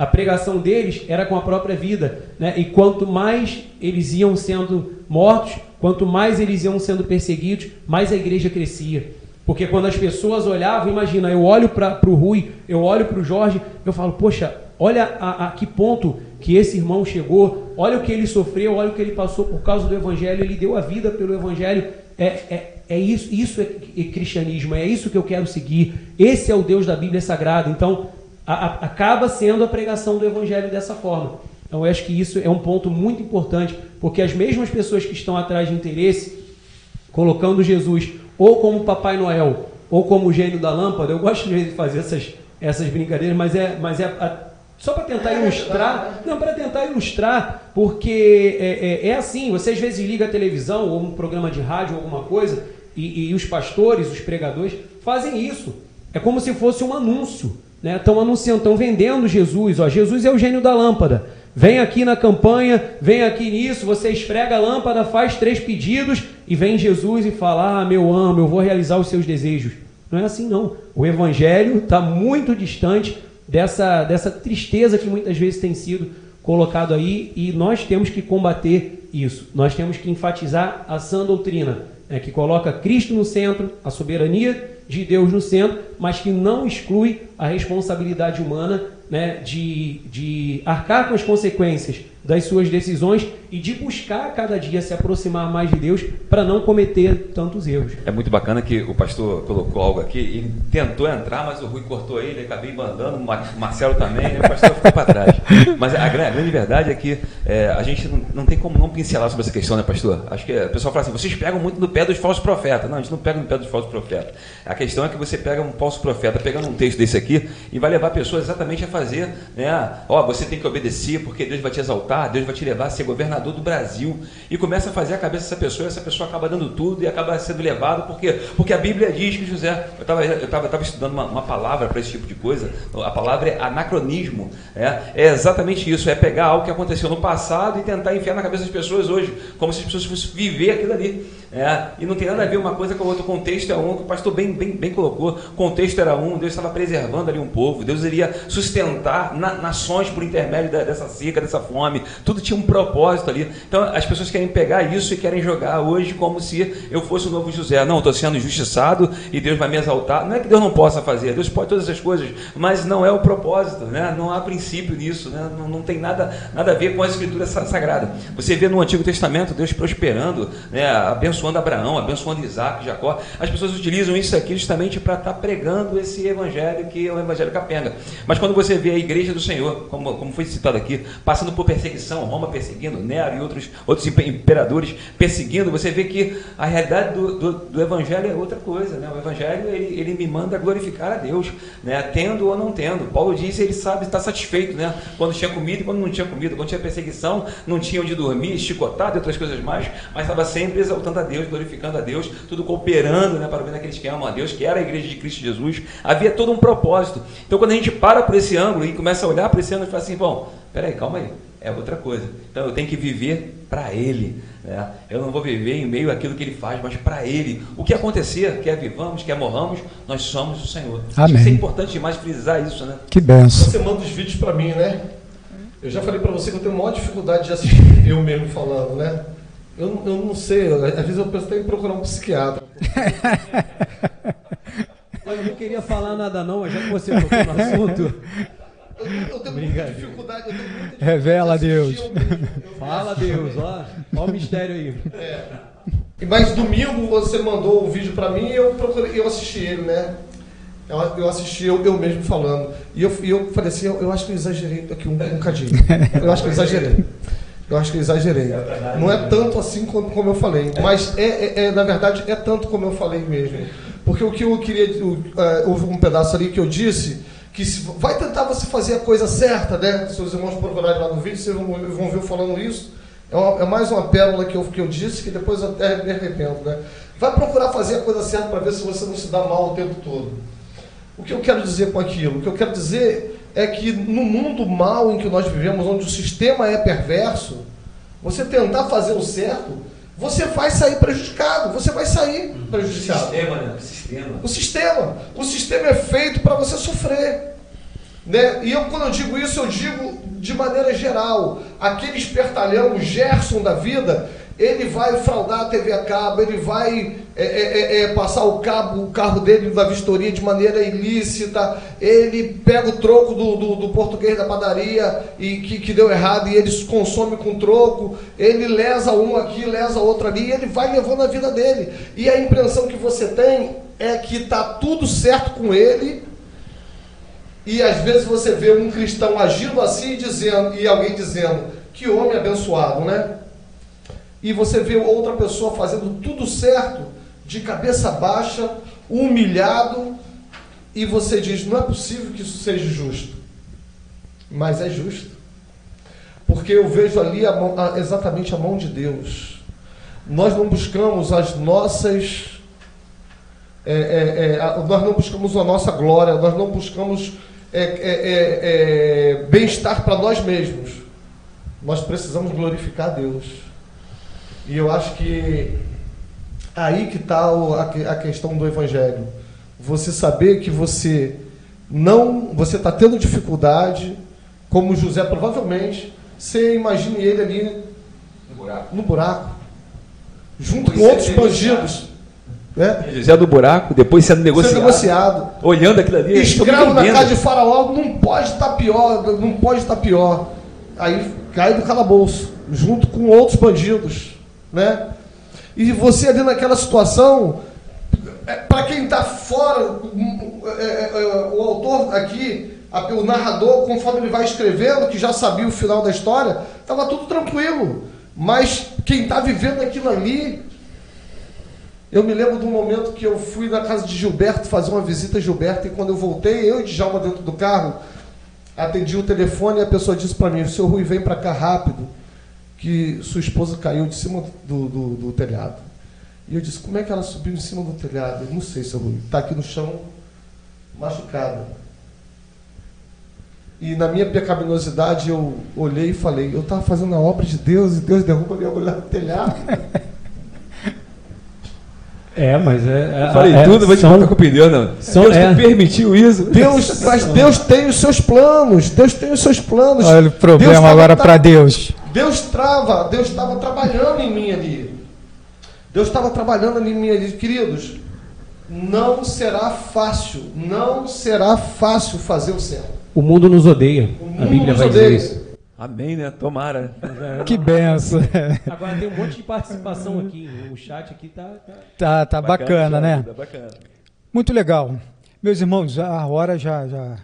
A pregação deles era com a própria vida. Né? E quanto mais eles iam sendo mortos, quanto mais eles iam sendo perseguidos, mais a igreja crescia. Porque quando as pessoas olhavam, imagina, eu olho para o Rui, eu olho para o Jorge, eu falo, poxa, olha a, a, que ponto que esse irmão chegou, olha o que ele sofreu, olha o que ele passou por causa do Evangelho, ele deu a vida pelo Evangelho. É, é, é isso, isso é, é cristianismo, é isso que eu quero seguir. Esse é o Deus da Bíblia Sagrada. Então, a, a, acaba sendo a pregação do Evangelho dessa forma. Então, eu acho que isso é um ponto muito importante, porque as mesmas pessoas que estão atrás de interesse, colocando Jesus ou como Papai Noel, ou como gênio da lâmpada, eu gosto de fazer essas, essas brincadeiras, mas é, mas é a, só para tentar ilustrar, não, para tentar ilustrar, porque é, é, é, assim, você às vezes liga a televisão ou um programa de rádio ou alguma coisa, e, e os pastores, os pregadores, fazem isso. É como se fosse um anúncio. Estão né? anunciando, estão vendendo Jesus. Ó, Jesus é o gênio da lâmpada. Vem aqui na campanha, vem aqui nisso, você esfrega a lâmpada, faz três pedidos e vem Jesus e fala: Ah, meu amo, eu vou realizar os seus desejos. Não é assim, não. O evangelho está muito distante dessa, dessa tristeza que muitas vezes tem sido colocado aí e nós temos que combater isso. Nós temos que enfatizar a sã doutrina, né, que coloca Cristo no centro, a soberania de Deus no centro, mas que não exclui a responsabilidade humana né, de, de arcar com as consequências das suas decisões e de buscar cada dia se aproximar mais de Deus para não cometer tantos erros. É muito bacana que o pastor colocou algo aqui, ele tentou entrar, mas o Rui cortou ele, acabei mandando, o Marcelo também, o pastor ficou para trás. Mas a, a, grande verdade é que é, a gente não, não, tem como não pincelar sobre essa questão, né, pastor? Acho que o pessoal fala assim, vocês pegam muito no pé dos falsos profetas. Não, a gente não pega no pé dos falsos profetas. A questão é que você pega um falso profeta, pegando um texto desse aqui, e vai levar pessoas exatamente a fazer, né, ó, você tem que obedecer porque Deus vai te exaltar, Deus vai te levar a ser governador do Brasil. E começa a fazer a cabeça dessa pessoa, e essa pessoa acaba dando tudo e acaba sendo levado, porque, porque a Bíblia diz que José, eu estava eu tava, eu tava estudando uma, uma palavra para esse tipo de coisa, a palavra é anacronismo, é, é exatamente isso, é pegar algo que aconteceu no passado e tentar enfiar na cabeça das pessoas hoje, como se as pessoas fossem viver aquilo ali. É, e não tem nada a ver uma coisa com a outra. O contexto é um, que o pastor bem, bem, bem colocou. O contexto era um, Deus estava preservando ali um povo, Deus iria sustentar na, nações por intermédio da, dessa seca, dessa fome. Tudo tinha um propósito ali. Então as pessoas querem pegar isso e querem jogar hoje como se eu fosse o novo José. Não, estou sendo injustiçado e Deus vai me exaltar. Não é que Deus não possa fazer, Deus pode todas essas coisas, mas não é o propósito, né? não há princípio nisso, né? não, não tem nada, nada a ver com a escritura sagrada. Você vê no Antigo Testamento Deus prosperando, né? abençoando abençoando Abraão, abençoando Isaac, Jacó. As pessoas utilizam isso aqui justamente para estar tá pregando esse evangelho que é o evangelho capenga. Mas quando você vê a igreja do Senhor, como, como foi citado aqui, passando por perseguição, Roma perseguindo, Nero e outros, outros imperadores perseguindo, você vê que a realidade do, do, do evangelho é outra coisa. Né? O evangelho ele, ele me manda glorificar a Deus, né? tendo ou não tendo. Paulo disse ele sabe estar satisfeito né? quando tinha comida e quando não tinha comida, quando tinha perseguição, não tinha onde dormir, chicotado e outras coisas mais, mas estava sempre exaltando a Deus, glorificando a Deus, tudo cooperando né, para o bem daqueles que amam a Deus, que era a igreja de Cristo Jesus. Havia todo um propósito. Então, quando a gente para por esse ângulo e começa a olhar para esse ângulo e fala assim: bom, peraí, calma aí, é outra coisa. Então, eu tenho que viver para Ele. Né? Eu não vou viver em meio àquilo que Ele faz, mas para Ele. O que acontecer, quer vivamos, quer morramos, nós somos o Senhor. Amém. Isso é importante demais frisar isso, né? Que benção. Você manda os vídeos para mim, né? Eu já falei para você que eu tenho maior dificuldade de assistir eu mesmo falando, né? Eu, eu não sei, às vezes eu penso até em procurar um psiquiatra. eu não queria falar nada não, mas já que você tocou no assunto. Eu, eu tenho muita dificuldade, eu tenho muita dificuldade Revela Deus. Fala Deus, ó. Ó o mistério aí. É. Mas domingo você mandou o vídeo para mim e eu procurei, eu assisti ele, né? Eu, eu assisti eu, eu mesmo falando. E eu, eu falei assim, eu, eu acho que eu exagerei aqui um, um cadinho. Eu acho que eu exagerei. Eu acho que eu exagerei. É não é tanto assim como, eu falei, mas é, é, é, na verdade é tanto como eu falei mesmo. Porque o que eu queria, é, houve um pedaço ali que eu disse que se, vai tentar você fazer a coisa certa, né? Se os irmãos procurarem lá no vídeo, vocês vão, vão ver falando isso. É, uma, é, mais uma pérola que eu, que eu disse que depois eu até me arrependo, né? Vai procurar fazer a coisa certa para ver se você não se dá mal o tempo todo. O que eu quero dizer com aquilo? O que eu quero dizer é que no mundo mal em que nós vivemos, onde o sistema é perverso, você tentar fazer o certo, você vai sair prejudicado, você vai sair prejudicado. O sistema, né? O sistema. O sistema. O sistema é feito para você sofrer. Né? E eu, quando eu digo isso, eu digo de maneira geral. Aquele espertalhão, o Gerson da vida, ele vai fraudar a TV a cabo, ele vai é, é, é, é, passar o, cabo, o carro dele da vistoria de maneira ilícita, ele pega o troco do, do, do português da padaria e que, que, deu errado e ele consome com troco, ele lesa um aqui, lesa outro ali, e ele vai levando a vida dele. E a impressão que você tem é que está tudo certo com ele, e às vezes você vê um cristão agindo assim dizendo, e alguém dizendo, que homem abençoado, né? E você vê outra pessoa fazendo tudo certo, de cabeça baixa, humilhado, e você diz: não é possível que isso seja justo. Mas é justo. Porque eu vejo ali a mão, a, exatamente a mão de Deus. Nós não buscamos as nossas. É, é, é, a, nós não buscamos a nossa glória, nós não buscamos é, é, é, bem-estar para nós mesmos. Nós precisamos glorificar Deus. E eu acho que aí que está a, questão do evangelho. Você saber que você não, você está tendo dificuldade, como José provavelmente, você imagine ele ali no buraco, no buraco junto com outros bandidos. Né? José do buraco, depois sendo negociado. Sendo negociado. Olhando aquilo ali. Escravo na casa de faraó, não pode estar tá pior, não pode estar tá pior. Aí cai do calabouço, junto com outros bandidos né? E você ali naquela situação, é, para quem está fora, é, é, o autor aqui, o narrador, conforme ele vai escrevendo, que já sabia o final da história, estava tudo tranquilo. Mas quem está vivendo aquilo ali, eu me lembro um momento que eu fui na casa de Gilberto fazer uma visita a Gilberto, e quando eu voltei, eu e Djalma dentro do carro, atendi o telefone e a pessoa disse para mim, seu Rui vem para cá rápido que sua esposa caiu de cima do, do, do, telhado. E eu disse, como é que ela subiu em cima do telhado? Eu não sei, seu Rui. Está aqui no chão, machucada. E na minha pecaminosidade eu olhei e falei, eu estava fazendo a obra de Deus e Deus derruba minha mulher do telhado. É, mas é. é falei é, tudo, mas são, com opinião, não. São, Deus é. permitiu isso. Deus, mas Deus tem os seus planos. Deus tem os seus planos. Olha o problema Deus agora para Deus. Deus trava, Deus estava trabalhando em mim ali. Deus estava trabalhando em mim ali, queridos. Não será fácil, não será fácil fazer o certo. O mundo nos odeia. Mundo a Bíblia vai odeia. dizer isso. Amém, né? Tomara. que benção. Agora tem um monte de participação aqui. O chat aqui tá. Tá, tá, tá bacana, bacana né? Tá bacana. Muito legal. Meus irmãos, a hora já. já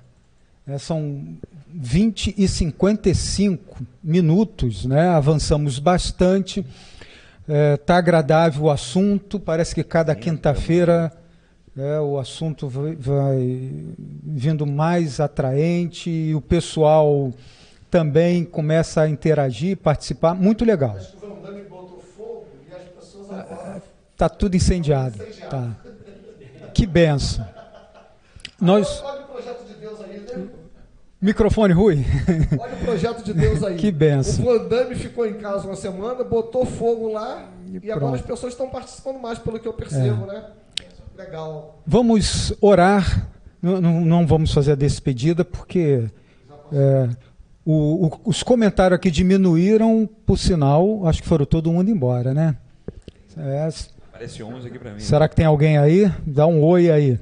né, são 20 e 55 minutos, né? avançamos bastante. Está é, tá agradável o assunto, parece que cada quinta-feira é, o assunto vai, vai, vindo mais atraente e o pessoal também começa a interagir, participar. Muito legal. Está tudo incendiado. Tá. Que benção. Nós. Microfone, Rui. Olha o projeto de Deus aí. que benção. O Van Damme ficou em casa uma semana, botou fogo lá e, e agora as pessoas estão participando mais, pelo que eu percebo, é. né? Legal. Vamos orar. Não, não, não, vamos fazer a despedida, porque é, o, o, os comentários aqui diminuíram, por sinal, acho que foram todo mundo embora, né? É, Aparece 11 aqui para mim. Será que tem alguém aí? Dá um oi aí.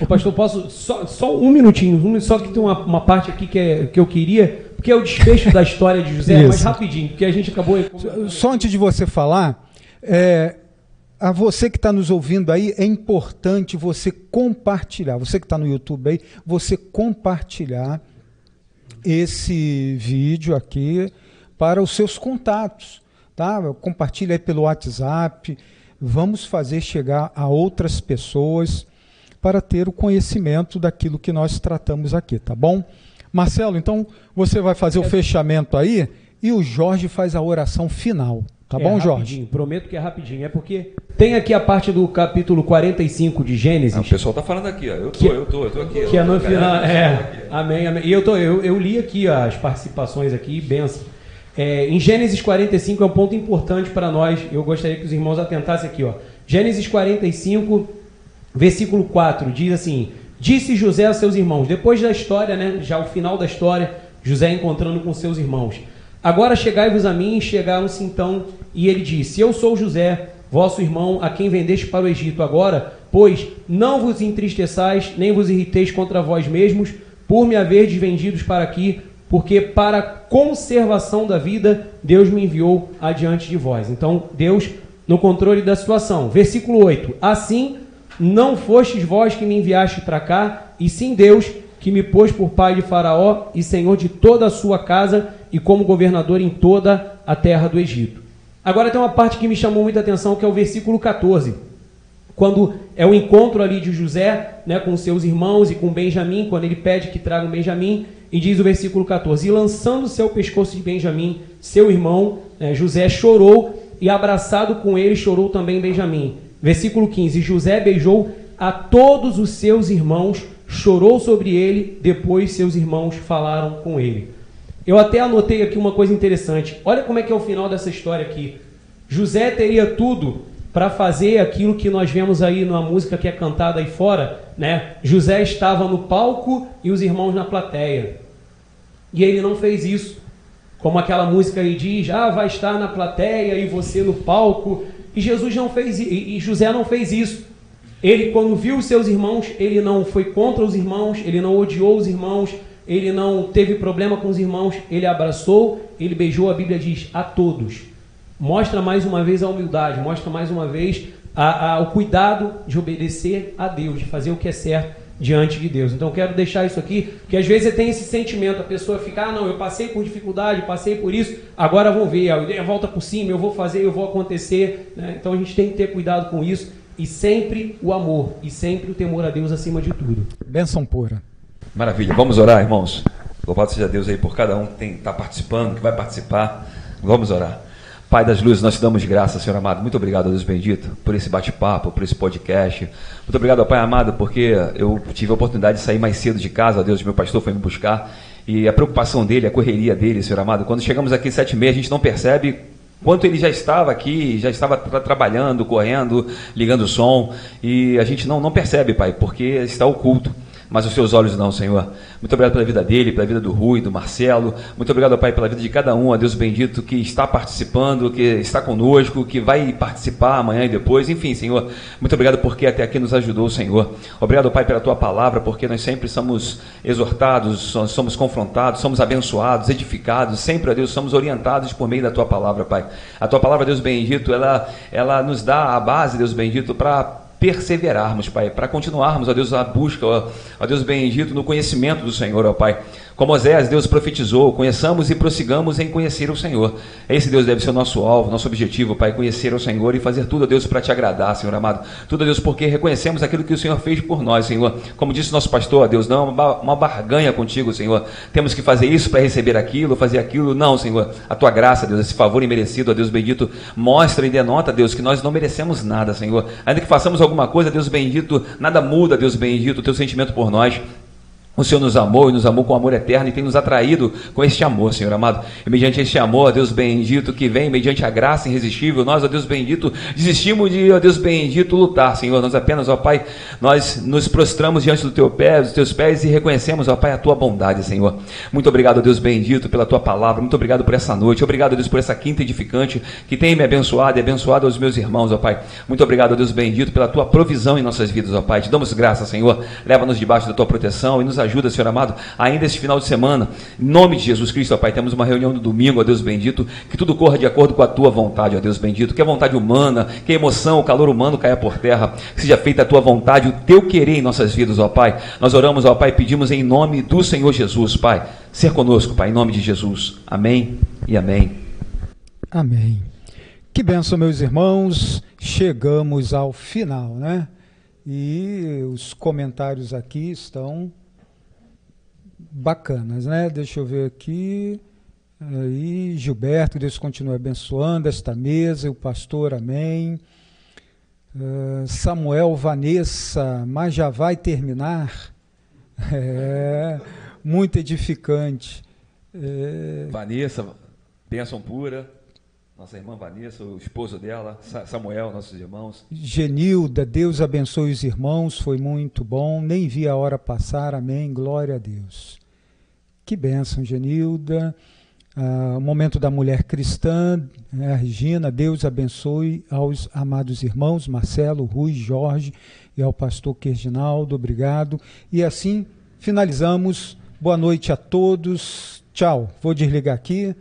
Ô, pastor, posso. Só, só um minutinho, só que tem uma, uma parte aqui que, é, que eu queria, porque é o desfecho da história de José, mas rapidinho, porque a gente acabou. Só antes de você falar, é, a você que está nos ouvindo aí, é importante você compartilhar. Você que está no YouTube aí, você compartilhar esse vídeo aqui para os seus contatos, tá? Compartilhe aí pelo WhatsApp. Vamos fazer chegar a outras pessoas para ter o conhecimento daquilo que nós tratamos aqui, tá bom? Marcelo, então você vai fazer o fechamento aí e o Jorge faz a oração final. Tá é bom, Jorge? Prometo que é rapidinho. É porque tem aqui a parte do capítulo 45 de Gênesis. Ah, o pessoal tá falando aqui, ó. Eu tô, que, eu tô, eu tô aqui. Que é no final. É, amém, amém. E eu, tô, eu, eu li aqui as participações aqui, benção. É, em Gênesis 45 é um ponto importante para nós. Eu gostaria que os irmãos atentassem aqui, ó. Gênesis 45, versículo 4, diz assim: Disse José a seus irmãos, depois da história, né, já o final da história, José encontrando com seus irmãos. Agora chegai-vos a mim, chegaram-se então, e ele disse: Eu sou José, vosso irmão, a quem vendeste para o Egito. Agora, pois, não vos entristeçais, nem vos irriteis contra vós mesmos, por me haverdes vendidos para aqui, porque para conservação da vida Deus me enviou adiante de vós. Então, Deus no controle da situação. Versículo 8: Assim não fostes vós que me enviaste para cá, e sim Deus que me pôs por pai de Faraó e senhor de toda a sua casa e como governador em toda a terra do Egito. Agora tem uma parte que me chamou muita atenção, que é o versículo 14. Quando é o encontro ali de José né, com seus irmãos e com Benjamim, quando ele pede que tragam Benjamim, e diz o versículo 14: E lançando-se ao pescoço de Benjamim, seu irmão, né, José chorou, e abraçado com ele chorou também Benjamim. Versículo 15: José beijou a todos os seus irmãos, chorou sobre ele, depois seus irmãos falaram com ele. Eu até anotei aqui uma coisa interessante. Olha como é que é o final dessa história aqui. José teria tudo para fazer aquilo que nós vemos aí na música que é cantada aí fora, né? José estava no palco e os irmãos na plateia. E ele não fez isso. Como aquela música aí diz, ah, vai estar na plateia e você no palco. E Jesus não fez e José não fez isso. Ele quando viu os seus irmãos, ele não foi contra os irmãos, ele não odiou os irmãos, ele não teve problema com os irmãos, ele abraçou, ele beijou, a Bíblia diz, a todos. Mostra mais uma vez a humildade, mostra mais uma vez a, a, o cuidado de obedecer a Deus, de fazer o que é certo diante de Deus. Então quero deixar isso aqui, que às vezes tem esse sentimento, a pessoa fica, ah, não, eu passei por dificuldade, passei por isso, agora vou ver, a ideia volta por cima, eu vou fazer, eu vou acontecer. Né? Então a gente tem que ter cuidado com isso e sempre o amor e sempre o temor a Deus acima de tudo. Benção pura. Maravilha. Vamos orar, irmãos. Louvado seja Deus aí por cada um que está participando, que vai participar. Vamos orar. Pai das luzes, nós te damos graças, Senhor amado. Muito obrigado, Deus bendito, por esse bate-papo, por esse podcast. Muito obrigado, Pai amado, porque eu tive a oportunidade de sair mais cedo de casa, Deus, meu pastor foi me buscar. E a preocupação dele, a correria dele, Senhor amado. Quando chegamos aqui sete e meia, a gente não percebe quanto ele já estava aqui, já estava tra trabalhando, correndo, ligando o som. E a gente não, não percebe, Pai, porque está oculto mas os seus olhos não, Senhor. Muito obrigado pela vida dele, pela vida do Rui, do Marcelo. Muito obrigado, Pai, pela vida de cada um, a Deus bendito, que está participando, que está conosco, que vai participar amanhã e depois. Enfim, Senhor, muito obrigado porque até aqui nos ajudou, Senhor. Obrigado, Pai, pela tua palavra, porque nós sempre somos exortados, somos confrontados, somos abençoados, edificados, sempre, a Deus, somos orientados por meio da tua palavra, Pai. A tua palavra, Deus bendito, ela, ela nos dá a base, Deus bendito, para perseverarmos, Pai, para continuarmos, ó Deus, a busca, ó, ó Deus bendito, no conhecimento do Senhor, ó Pai. Como Oséias, Deus profetizou, conheçamos e prossigamos em conhecer o Senhor. Esse Deus deve ser o nosso alvo, nosso objetivo, Pai, conhecer o Senhor e fazer tudo, a Deus, para te agradar, Senhor amado. Tudo, a Deus, porque reconhecemos aquilo que o Senhor fez por nós, Senhor. Como disse nosso pastor, Deus, não é uma barganha contigo, Senhor. Temos que fazer isso para receber aquilo, fazer aquilo. Não, Senhor. A tua graça, Deus, esse favor imerecido, a Deus bendito, mostra e denota, Deus, que nós não merecemos nada, Senhor. Ainda que façamos alguma coisa, Deus bendito, nada muda, Deus bendito, o teu sentimento por nós. O Senhor nos amou e nos amou com amor eterno e tem nos atraído com este amor, Senhor amado. E mediante este amor, Deus bendito, que vem mediante a graça irresistível, nós, ó Deus bendito, desistimos de, ó Deus bendito, lutar, Senhor. Nós apenas, ó Pai, nós nos prostramos diante do teu pé, dos teus pés e reconhecemos, ó Pai, a tua bondade, Senhor. Muito obrigado, ó Deus bendito, pela tua palavra. Muito obrigado por essa noite. Obrigado, ó Deus, por essa quinta edificante que tem me abençoado e abençoado aos meus irmãos, ó Pai. Muito obrigado, ó Deus bendito, pela tua provisão em nossas vidas, ó Pai. Te damos graças, Senhor. Leva-nos debaixo da tua proteção e nos ajuda, Senhor amado, ainda esse final de semana. Em nome de Jesus Cristo, ó Pai, temos uma reunião no domingo, ó Deus bendito, que tudo corra de acordo com a tua vontade, ó Deus bendito, que a vontade humana, que a emoção, o calor humano caia por terra, que seja feita a tua vontade, o teu querer em nossas vidas, ó Pai. Nós oramos, ó Pai, pedimos em nome do Senhor Jesus, Pai. Ser conosco, Pai, em nome de Jesus. Amém e amém. Amém. Que benção, meus irmãos. Chegamos ao final, né? E os comentários aqui estão bacanas, né? Deixa eu ver aqui. Aí, Gilberto, Deus continue abençoando esta mesa, o pastor, amém. Uh, Samuel, Vanessa, mas já vai terminar. É, muito edificante. É... Vanessa, bênção pura nossa irmã Vanessa, o esposo dela, Samuel, nossos irmãos. Genilda, Deus abençoe os irmãos, foi muito bom, nem vi a hora passar, amém, glória a Deus. Que bênção, Genilda. Ah, o momento da mulher cristã, né, Regina, Deus abençoe aos amados irmãos, Marcelo, Rui, Jorge e ao pastor Querginaldo, obrigado. E assim finalizamos. Boa noite a todos. Tchau. Vou desligar aqui.